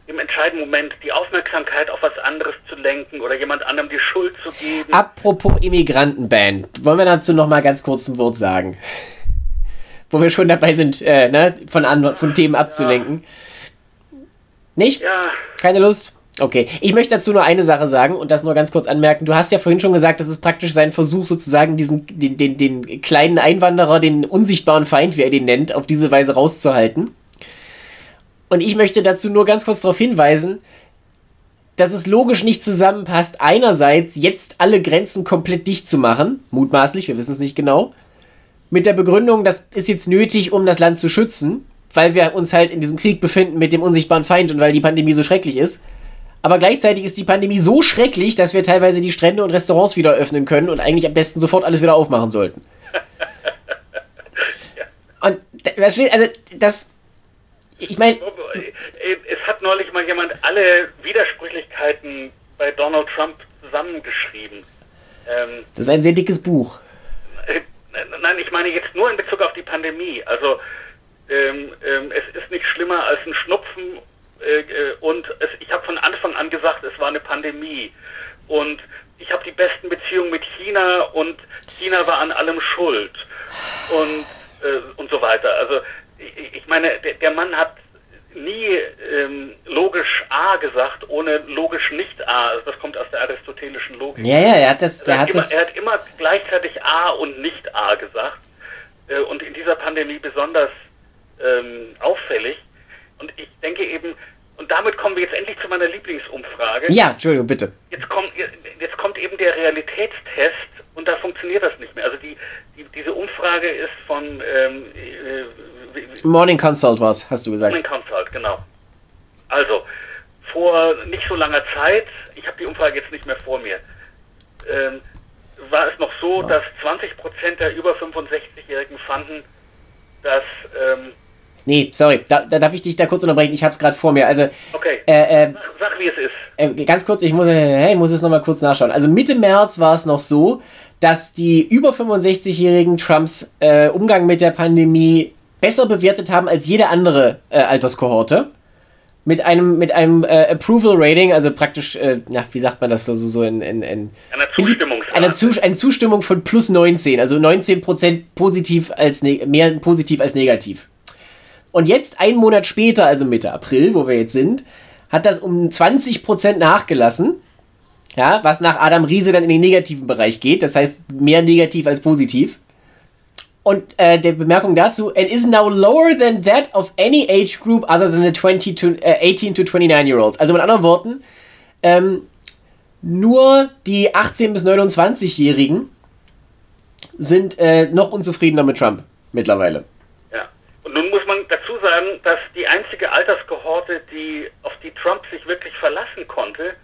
Speaker 2: im entscheidenden Moment die Aufmerksamkeit auf was anderes zu lenken oder jemand anderem die Schuld zu geben.
Speaker 1: Apropos Immigrantenband, wollen wir dazu noch mal ganz kurz ein Wort sagen? Wo wir schon dabei sind, äh, ne, von, von Themen abzulenken. Ja. Nicht?
Speaker 2: Ja.
Speaker 1: Keine Lust? Okay. Ich möchte dazu nur eine Sache sagen und das nur ganz kurz anmerken. Du hast ja vorhin schon gesagt, das ist praktisch sein Versuch, sozusagen diesen, den, den, den kleinen Einwanderer, den unsichtbaren Feind, wie er den nennt, auf diese Weise rauszuhalten. Und ich möchte dazu nur ganz kurz darauf hinweisen, dass es logisch nicht zusammenpasst, einerseits jetzt alle Grenzen komplett dicht zu machen, mutmaßlich, wir wissen es nicht genau, mit der Begründung, das ist jetzt nötig, um das Land zu schützen weil wir uns halt in diesem Krieg befinden mit dem unsichtbaren Feind und weil die Pandemie so schrecklich ist. Aber gleichzeitig ist die Pandemie so schrecklich, dass wir teilweise die Strände und Restaurants wieder öffnen können und eigentlich am besten sofort alles wieder aufmachen sollten. [LAUGHS] Und also das, ich meine,
Speaker 2: es hat neulich mal jemand alle Widersprüchlichkeiten bei Donald Trump zusammengeschrieben.
Speaker 1: Ähm, das ist ein sehr dickes Buch.
Speaker 2: Äh, nein, ich meine jetzt nur in Bezug auf die Pandemie. Also ähm, ähm, es ist nicht schlimmer als ein Schnupfen äh, äh, und es, ich habe von Anfang an gesagt, es war eine Pandemie und ich habe die besten Beziehungen mit China und China war an allem schuld und, äh, und so weiter. Also ich, ich meine, der, der Mann hat nie ähm, logisch A gesagt, ohne logisch nicht A. Also das kommt aus der aristotelischen Logik.
Speaker 1: Ja, ja, er hat das. Er,
Speaker 2: er,
Speaker 1: hat,
Speaker 2: immer,
Speaker 1: das
Speaker 2: er hat immer gleichzeitig A und nicht A gesagt. Äh, und in dieser Pandemie besonders ähm, auffällig. Und ich denke eben, und damit kommen wir jetzt endlich zu meiner Lieblingsumfrage.
Speaker 1: Ja, Entschuldigung, bitte.
Speaker 2: Jetzt kommt, jetzt kommt eben der Realitätstest und da funktioniert das nicht mehr. Also die, die diese Umfrage ist von ähm, äh,
Speaker 1: Morning Consult was, hast du gesagt.
Speaker 2: Morning Consult, genau. Also, vor nicht so langer Zeit, ich habe die Umfrage jetzt nicht mehr vor mir, ähm, war es noch so, ja. dass 20 Prozent der über 65-Jährigen fanden, dass ähm,
Speaker 1: Nee, sorry, da, da, darf ich dich da kurz unterbrechen. Ich habe es gerade vor mir. Also,
Speaker 2: okay.
Speaker 1: Äh, äh,
Speaker 2: sag, wie es ist.
Speaker 1: Äh, ganz kurz, ich muss, ich muss es nochmal kurz nachschauen. Also Mitte März war es noch so, dass die über 65-jährigen Trumps äh, Umgang mit der Pandemie besser bewertet haben als jede andere äh, Alterskohorte. Mit einem, mit einem äh, Approval Rating, also praktisch, äh, na, wie sagt man das so, so in, in, in
Speaker 2: einer Zustimmung.
Speaker 1: Eine, Zus eine Zustimmung von plus 19, also 19% positiv als mehr positiv als negativ. Und jetzt, einen Monat später, also Mitte April, wo wir jetzt sind, hat das um 20% nachgelassen. Ja, was nach Adam Riese dann in den negativen Bereich geht. Das heißt, mehr negativ als positiv. Und äh, der Bemerkung dazu, and is now lower than that of any age group other than the 20 to, äh, 18 to 29 year olds. Also mit anderen Worten, ähm, nur die 18 bis 29-Jährigen sind äh, noch unzufriedener mit Trump mittlerweile.
Speaker 2: Und nun muss man dazu sagen, dass die einzige Alterskohorte, die auf die Trump sich wirklich verlassen konnte,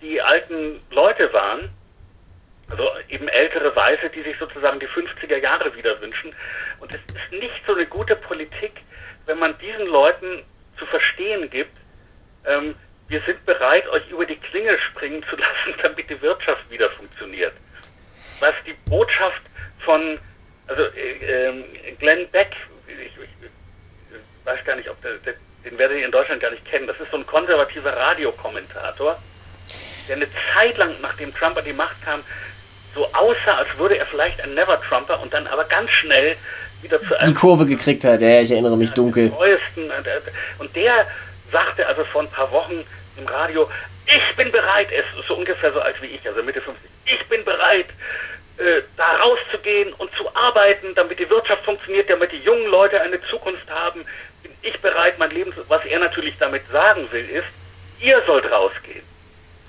Speaker 2: die alten Leute waren, also eben ältere Weiße, die sich sozusagen die 50er Jahre wieder wünschen. Und es ist nicht so eine gute Politik, wenn man diesen Leuten zu verstehen gibt, ähm, wir sind bereit, euch über die Klinge springen zu [LAUGHS] lassen, damit die Wirtschaft wieder funktioniert. Was die Botschaft von, also äh, äh, Glenn Beck, ich, ich, weiß gar nicht, ob der, der, den werde ich in Deutschland gar nicht kennen, das ist so ein konservativer Radiokommentator, der eine Zeit lang, nachdem Trump an die Macht kam, so aussah, als würde er vielleicht ein Never-Trumper und dann aber ganz schnell wieder zu
Speaker 1: einem... Die Kurve gekriegt hat, ja, ich erinnere mich dunkel.
Speaker 2: Neuesten, und der sagte also vor ein paar Wochen im Radio, ich bin bereit, er ist so ungefähr so alt wie ich, also Mitte 50, ich bin bereit, äh, da rauszugehen und zu arbeiten, damit die Wirtschaft funktioniert, damit die jungen Leute eine Zukunft haben, bin ich bereit, mein Leben, was er natürlich damit sagen will, ist, ihr sollt rausgehen.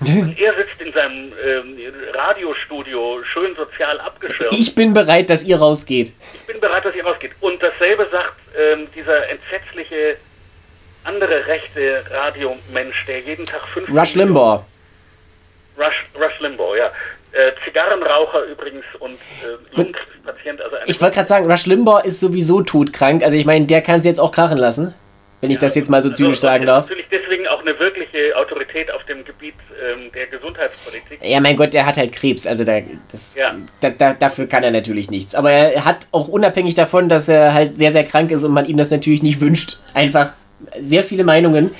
Speaker 2: [LAUGHS] Und er sitzt in seinem ähm, Radiostudio schön sozial abgeschirmt.
Speaker 1: Ich bin bereit, dass ihr rausgeht.
Speaker 2: Ich bin bereit, dass ihr rausgeht. Und dasselbe sagt ähm, dieser entsetzliche andere rechte Radiomensch, der jeden Tag fünf.
Speaker 1: Rush Limbaugh.
Speaker 2: Rush, Rush Limbaugh, ja. Äh, Zigarrenraucher übrigens und äh, Lungenpatient. Also
Speaker 1: ich wollte gerade sagen, Rush Limbaugh ist sowieso todkrank. Also ich meine, der kann es jetzt auch krachen lassen wenn ich das jetzt mal so zynisch also, sagen darf.
Speaker 2: Natürlich deswegen auch eine wirkliche Autorität auf dem Gebiet ähm, der Gesundheitspolitik.
Speaker 1: Ja, mein Gott, der hat halt Krebs, also da, das, ja. da, da, dafür kann er natürlich nichts. Aber er hat auch unabhängig davon, dass er halt sehr, sehr krank ist und man ihm das natürlich nicht wünscht, einfach sehr viele Meinungen.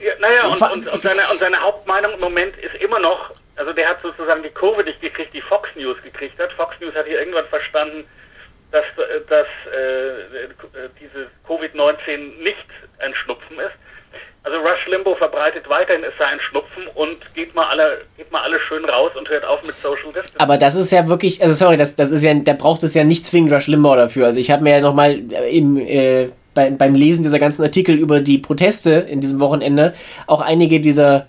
Speaker 2: Ja, naja, und, und, und, seine, und seine Hauptmeinung im Moment ist immer noch, also der hat sozusagen die Kurve nicht gekriegt, die Fox News gekriegt hat. Fox News hat hier irgendwann verstanden, dass, dass äh, diese Covid-19 nicht ein Schnupfen ist. Also Rush Limbo verbreitet weiterhin, es sei ein Schnupfen und geht mal alle, geht mal alle schön raus und hört auf mit Social Distance.
Speaker 1: Aber das ist ja wirklich, also sorry, das, das ist ja, da braucht es ja nicht zwingend Rush Limbo dafür. Also ich habe mir ja nochmal im, äh, bei, beim Lesen dieser ganzen Artikel über die Proteste in diesem Wochenende auch einige dieser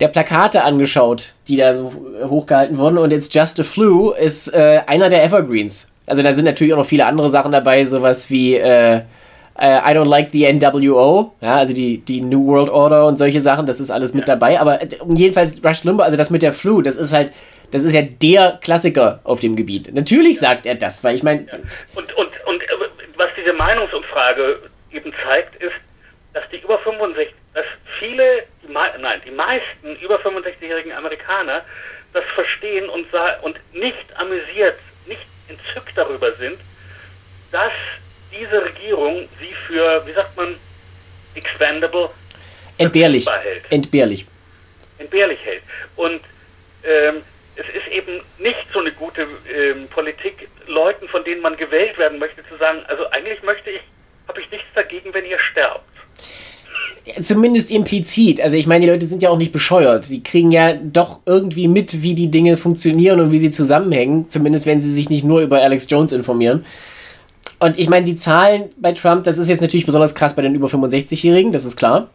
Speaker 1: der Plakate angeschaut, die da so hochgehalten wurden und jetzt Just a Flu ist äh, einer der Evergreens. Also da sind natürlich auch noch viele andere Sachen dabei, sowas wie äh, Uh, I don't like the NWO, ja, also die, die New World Order und solche Sachen, das ist alles mit ja. dabei. Aber äh, jedenfalls Rush Limbaugh, also das mit der Flu, das ist halt, das ist ja der Klassiker auf dem Gebiet. Natürlich ja. sagt er das, weil ich meine. Ja.
Speaker 2: Und, und, und was diese Meinungsumfrage eben zeigt, ist, dass die über 65, dass viele, nein, die meisten über 65-jährigen Amerikaner das verstehen und, und nicht amüsiert, nicht entzückt darüber sind, dass diese Regierung sie für, wie sagt man, expandable
Speaker 1: entbehrlich hält. Entbehrlich.
Speaker 2: Entbehrlich hält. Und ähm, es ist eben nicht so eine gute ähm, Politik, Leuten, von denen man gewählt werden möchte, zu sagen, also eigentlich möchte ich habe ich nichts dagegen, wenn ihr sterbt.
Speaker 1: Zumindest implizit. Also ich meine, die Leute sind ja auch nicht bescheuert. Die kriegen ja doch irgendwie mit, wie die Dinge funktionieren und wie sie zusammenhängen. Zumindest wenn sie sich nicht nur über Alex Jones informieren. Und ich meine, die Zahlen bei Trump, das ist jetzt natürlich besonders krass bei den über 65-Jährigen, das ist klar.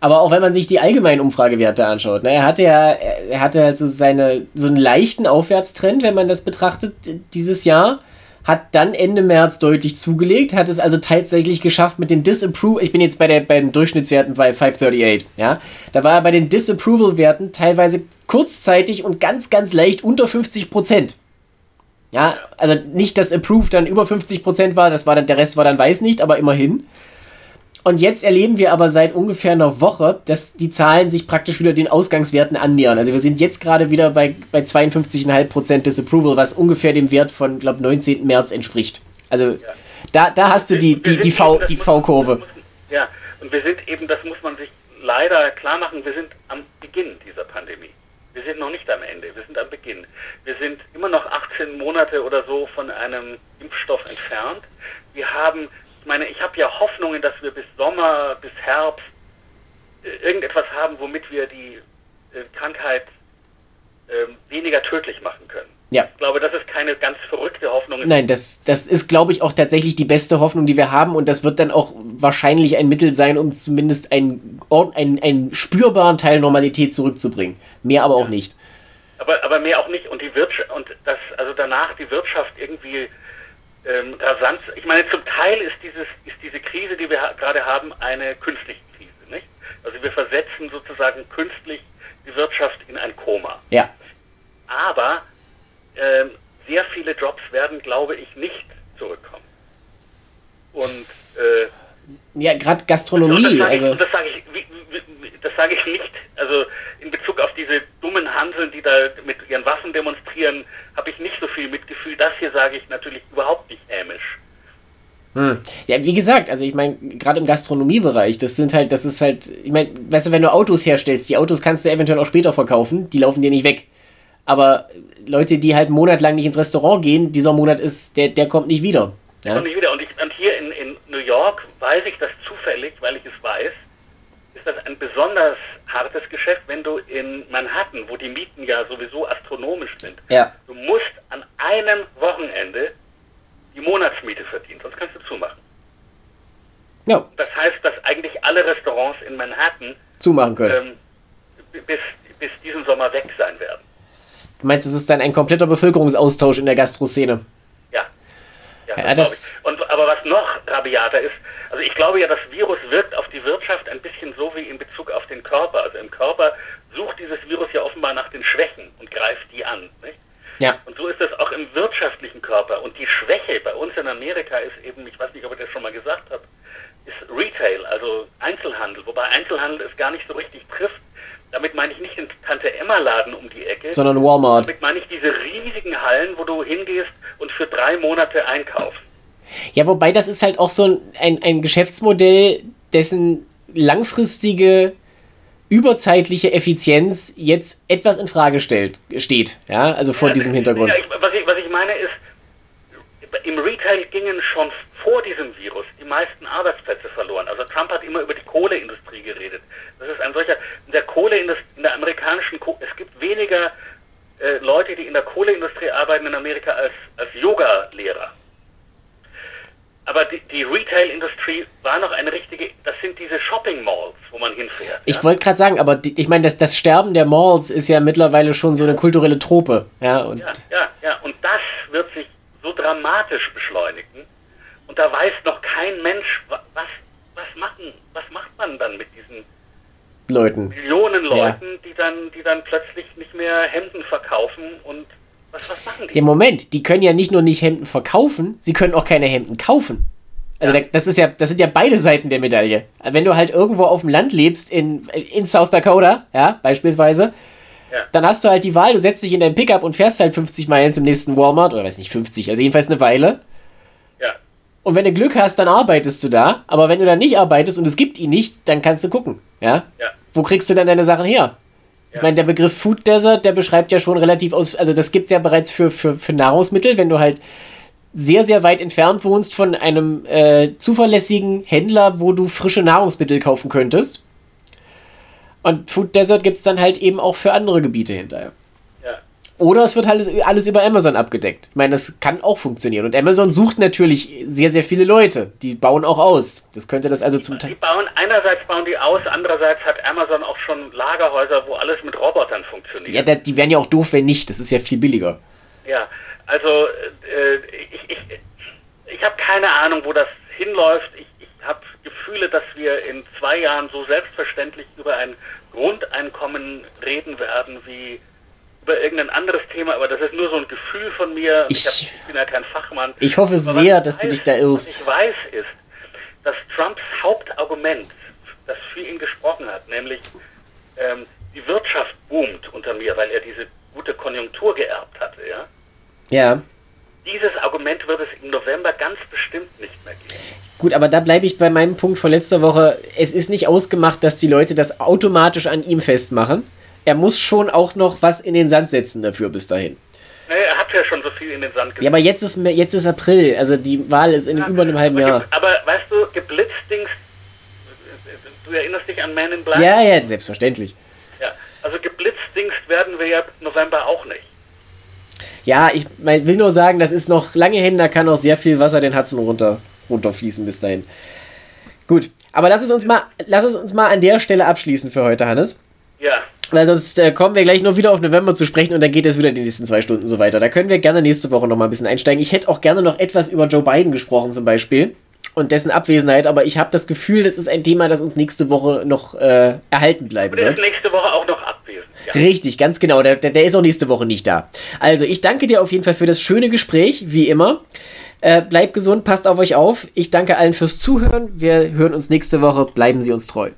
Speaker 1: Aber auch wenn man sich die allgemeinen Umfragewerte anschaut, ne, er hatte ja, er hatte halt so seine, so einen leichten Aufwärtstrend, wenn man das betrachtet, dieses Jahr hat dann Ende März deutlich zugelegt, hat es also tatsächlich geschafft mit den Disapproval, ich bin jetzt bei, der, bei den Durchschnittswerten bei 538, ja, da war er bei den Disapproval-Werten teilweise kurzzeitig und ganz, ganz leicht unter 50 Prozent. Ja, also nicht, dass Approved dann über 50 Prozent war, das war dann, der Rest war dann weiß nicht, aber immerhin. Und jetzt erleben wir aber seit ungefähr einer Woche, dass die Zahlen sich praktisch wieder den Ausgangswerten annähern. Also wir sind jetzt gerade wieder bei, bei 52,5% Disapproval, was ungefähr dem Wert von, glaube 19. März entspricht. Also ja. da, da hast du die, die, die, die V-Kurve.
Speaker 2: Ja, und wir sind eben, das muss man sich leider klar machen, wir sind am Beginn dieser Pandemie. Wir sind noch nicht am Ende, wir sind am Beginn. Wir sind immer noch 18 Monate oder so von einem Impfstoff entfernt. Wir haben meine, ich habe ja Hoffnungen, dass wir bis Sommer, bis Herbst äh, irgendetwas haben, womit wir die äh, Krankheit äh, weniger tödlich machen können.
Speaker 1: Ja.
Speaker 2: Ich glaube, das ist keine ganz verrückte Hoffnung.
Speaker 1: Nein, das, das ist, glaube ich, auch tatsächlich die beste Hoffnung, die wir haben. Und das wird dann auch wahrscheinlich ein Mittel sein, um zumindest einen, einen, einen spürbaren Teil Normalität zurückzubringen. Mehr aber ja. auch nicht.
Speaker 2: Aber, aber mehr auch nicht. Und die Wirtschaft, und das, also danach die Wirtschaft irgendwie ähm, rasant. Ich meine, zum Teil ist, dieses, ist diese Krise, die wir ha gerade haben, eine künstliche Krise. Nicht? Also wir versetzen sozusagen künstlich die Wirtschaft in ein Koma.
Speaker 1: Ja.
Speaker 2: Aber ähm, sehr viele Jobs werden, glaube ich, nicht zurückkommen. Und äh,
Speaker 1: ja, gerade Gastronomie.
Speaker 2: Das,
Speaker 1: also
Speaker 2: das sage ich, das sage ich nicht. Also in Bezug auf diese dummen Hanseln, die da mit ihren Waffen demonstrieren, habe ich nicht so viel Mitgefühl. Das hier sage ich natürlich überhaupt nicht hämisch.
Speaker 1: Hm. Ja, wie gesagt, also ich meine, gerade im Gastronomiebereich, das sind halt, das ist halt, ich meine, weißt du, wenn du Autos herstellst, die Autos kannst du eventuell auch später verkaufen, die laufen dir nicht weg. Aber Leute, die halt monatelang nicht ins Restaurant gehen, dieser Monat ist, der, der kommt nicht wieder.
Speaker 2: Ja? Kommt nicht wieder. Und, ich, und hier in, in New York weiß ich das zufällig, weil ich es weiß, das ein besonders hartes Geschäft, wenn du in Manhattan, wo die Mieten ja sowieso astronomisch sind,
Speaker 1: ja.
Speaker 2: du musst an einem Wochenende die Monatsmiete verdienen, sonst kannst du zumachen.
Speaker 1: Ja.
Speaker 2: Das heißt, dass eigentlich alle Restaurants in Manhattan
Speaker 1: zumachen können.
Speaker 2: Ähm, bis, bis diesen Sommer weg sein werden.
Speaker 1: Du meinst, es ist dann ein kompletter Bevölkerungsaustausch in der Gastroszene?
Speaker 2: Ja. Ja, ja das Und, aber was noch rabiater ist, also ich glaube ja, das Virus wirkt auf die Wirtschaft ein bisschen so wie in Bezug auf den Körper. Also im Körper sucht dieses Virus ja offenbar nach den Schwächen und greift die an. Nicht?
Speaker 1: Ja.
Speaker 2: Und so ist das auch im wirtschaftlichen Körper. Und die Schwäche bei uns in Amerika ist eben, ich weiß nicht, ob ich das schon mal gesagt habe, ist Retail, also Einzelhandel. Wobei Einzelhandel es gar nicht so richtig trifft. Damit meine ich nicht den Tante-Emma-Laden um die Ecke.
Speaker 1: Sondern Walmart.
Speaker 2: Damit meine ich diese riesigen Hallen, wo du hingehst und für drei Monate einkaufst.
Speaker 1: Ja, wobei das ist halt auch so ein, ein Geschäftsmodell, dessen langfristige überzeitliche Effizienz jetzt etwas in Frage stellt, steht. Ja, also vor ja, diesem Hintergrund. Ja,
Speaker 2: was, ich, was ich meine ist, im Retail gingen schon vor diesem Virus die meisten Arbeitsplätze verloren. Also Trump hat immer über die Kohleindustrie geredet. Das ist ein solcher, in der Kohleindustrie, in der amerikanischen, Kohle, es gibt weniger äh, Leute, die in der Kohleindustrie arbeiten in Amerika als, als Yoga-Lehrer. Aber die, die Retail-Industrie war noch eine richtige, das sind diese Shopping-Malls, wo man hinfährt.
Speaker 1: Ich ja? wollte gerade sagen, aber die, ich meine, das, das Sterben der Malls ist ja mittlerweile schon so eine kulturelle Trope. Ja, und
Speaker 2: ja, ja, ja, und das wird sich so dramatisch beschleunigen. Und da weiß noch kein Mensch, was, was, machen, was macht man dann mit diesen
Speaker 1: Leuten.
Speaker 2: Millionen Leuten, ja. die, dann, die dann plötzlich nicht mehr Hemden verkaufen und was, was machen die?
Speaker 1: Ja, Moment, die können ja nicht nur nicht Hemden verkaufen, sie können auch keine Hemden kaufen. Also ja. das ist ja, das sind ja beide Seiten der Medaille. Wenn du halt irgendwo auf dem Land lebst, in, in South Dakota, ja, beispielsweise, ja. dann hast du halt die Wahl, du setzt dich in dein Pickup und fährst halt 50 Meilen zum nächsten Walmart, oder weiß nicht, 50, also jedenfalls eine Weile.
Speaker 2: Ja.
Speaker 1: Und wenn du Glück hast, dann arbeitest du da, aber wenn du dann nicht arbeitest und es gibt ihn nicht, dann kannst du gucken, ja.
Speaker 2: ja.
Speaker 1: Wo kriegst du dann deine Sachen her? Ich meine, der Begriff Food Desert, der beschreibt ja schon relativ aus, also das gibt es ja bereits für, für, für Nahrungsmittel, wenn du halt sehr, sehr weit entfernt wohnst von einem äh, zuverlässigen Händler, wo du frische Nahrungsmittel kaufen könntest. Und Food Desert gibt es dann halt eben auch für andere Gebiete hinterher. Ja. Oder es wird halt alles über Amazon abgedeckt. Ich meine, das kann auch funktionieren. Und Amazon sucht natürlich sehr, sehr viele Leute. Die bauen auch aus. Das könnte das also zum
Speaker 2: Teil. Die bauen, einerseits bauen die aus, andererseits hat Amazon auch schon Lagerhäuser, wo alles mit Robotern funktioniert.
Speaker 1: Ja, die wären ja auch doof, wenn nicht. Das ist ja viel billiger.
Speaker 2: Ja, also äh, ich, ich, ich habe keine Ahnung, wo das hinläuft. Ich, ich habe Gefühle, dass wir in zwei Jahren so selbstverständlich über ein Grundeinkommen reden werden wie über irgendein anderes Thema, aber das ist nur so ein Gefühl von mir.
Speaker 1: Ich,
Speaker 2: ich, hab, ich bin ja kein Fachmann.
Speaker 1: Ich hoffe sehr, dass weiß, du dich da irrst.
Speaker 2: Was ich weiß ist, dass Trumps Hauptargument, das für ihn gesprochen hat, nämlich ähm, die Wirtschaft boomt unter mir, weil er diese gute Konjunktur geerbt hatte, ja.
Speaker 1: Ja.
Speaker 2: Dieses Argument wird es im November ganz bestimmt nicht mehr geben.
Speaker 1: Gut, aber da bleibe ich bei meinem Punkt von letzter Woche. Es ist nicht ausgemacht, dass die Leute das automatisch an ihm festmachen. Er muss schon auch noch was in den Sand setzen dafür bis dahin.
Speaker 2: Nee, er hat ja schon so viel in den Sand
Speaker 1: gesetzt. Ja, aber jetzt ist, jetzt ist April, also die Wahl ist in ja, über einem halben Jahr.
Speaker 2: Aber weißt du, geblitzdings, du erinnerst dich an Man in Black?
Speaker 1: Ja, ja, selbstverständlich.
Speaker 2: Ja, also geblitzdingst werden wir ja November auch nicht.
Speaker 1: Ja, ich will nur sagen, das ist noch lange hin, da kann auch sehr viel Wasser den Hudson runter, runterfließen bis dahin. Gut, aber lass es uns mal, lass es uns mal an der Stelle abschließen für heute, Hannes.
Speaker 2: Ja.
Speaker 1: Weil sonst äh, kommen wir gleich noch wieder auf November zu sprechen und dann geht es wieder die nächsten zwei Stunden so weiter. Da können wir gerne nächste Woche noch mal ein bisschen einsteigen. Ich hätte auch gerne noch etwas über Joe Biden gesprochen zum Beispiel und dessen Abwesenheit, aber ich habe das Gefühl, das ist ein Thema, das uns nächste Woche noch äh, erhalten bleiben
Speaker 2: wird. Der ist nächste Woche auch noch abwesend.
Speaker 1: Ja. Richtig, ganz genau. Der, der, der, ist auch nächste Woche nicht da. Also, ich danke dir auf jeden Fall für das schöne Gespräch, wie immer. Äh, bleibt gesund, passt auf euch auf. Ich danke allen fürs Zuhören. Wir hören uns nächste Woche. Bleiben Sie uns treu.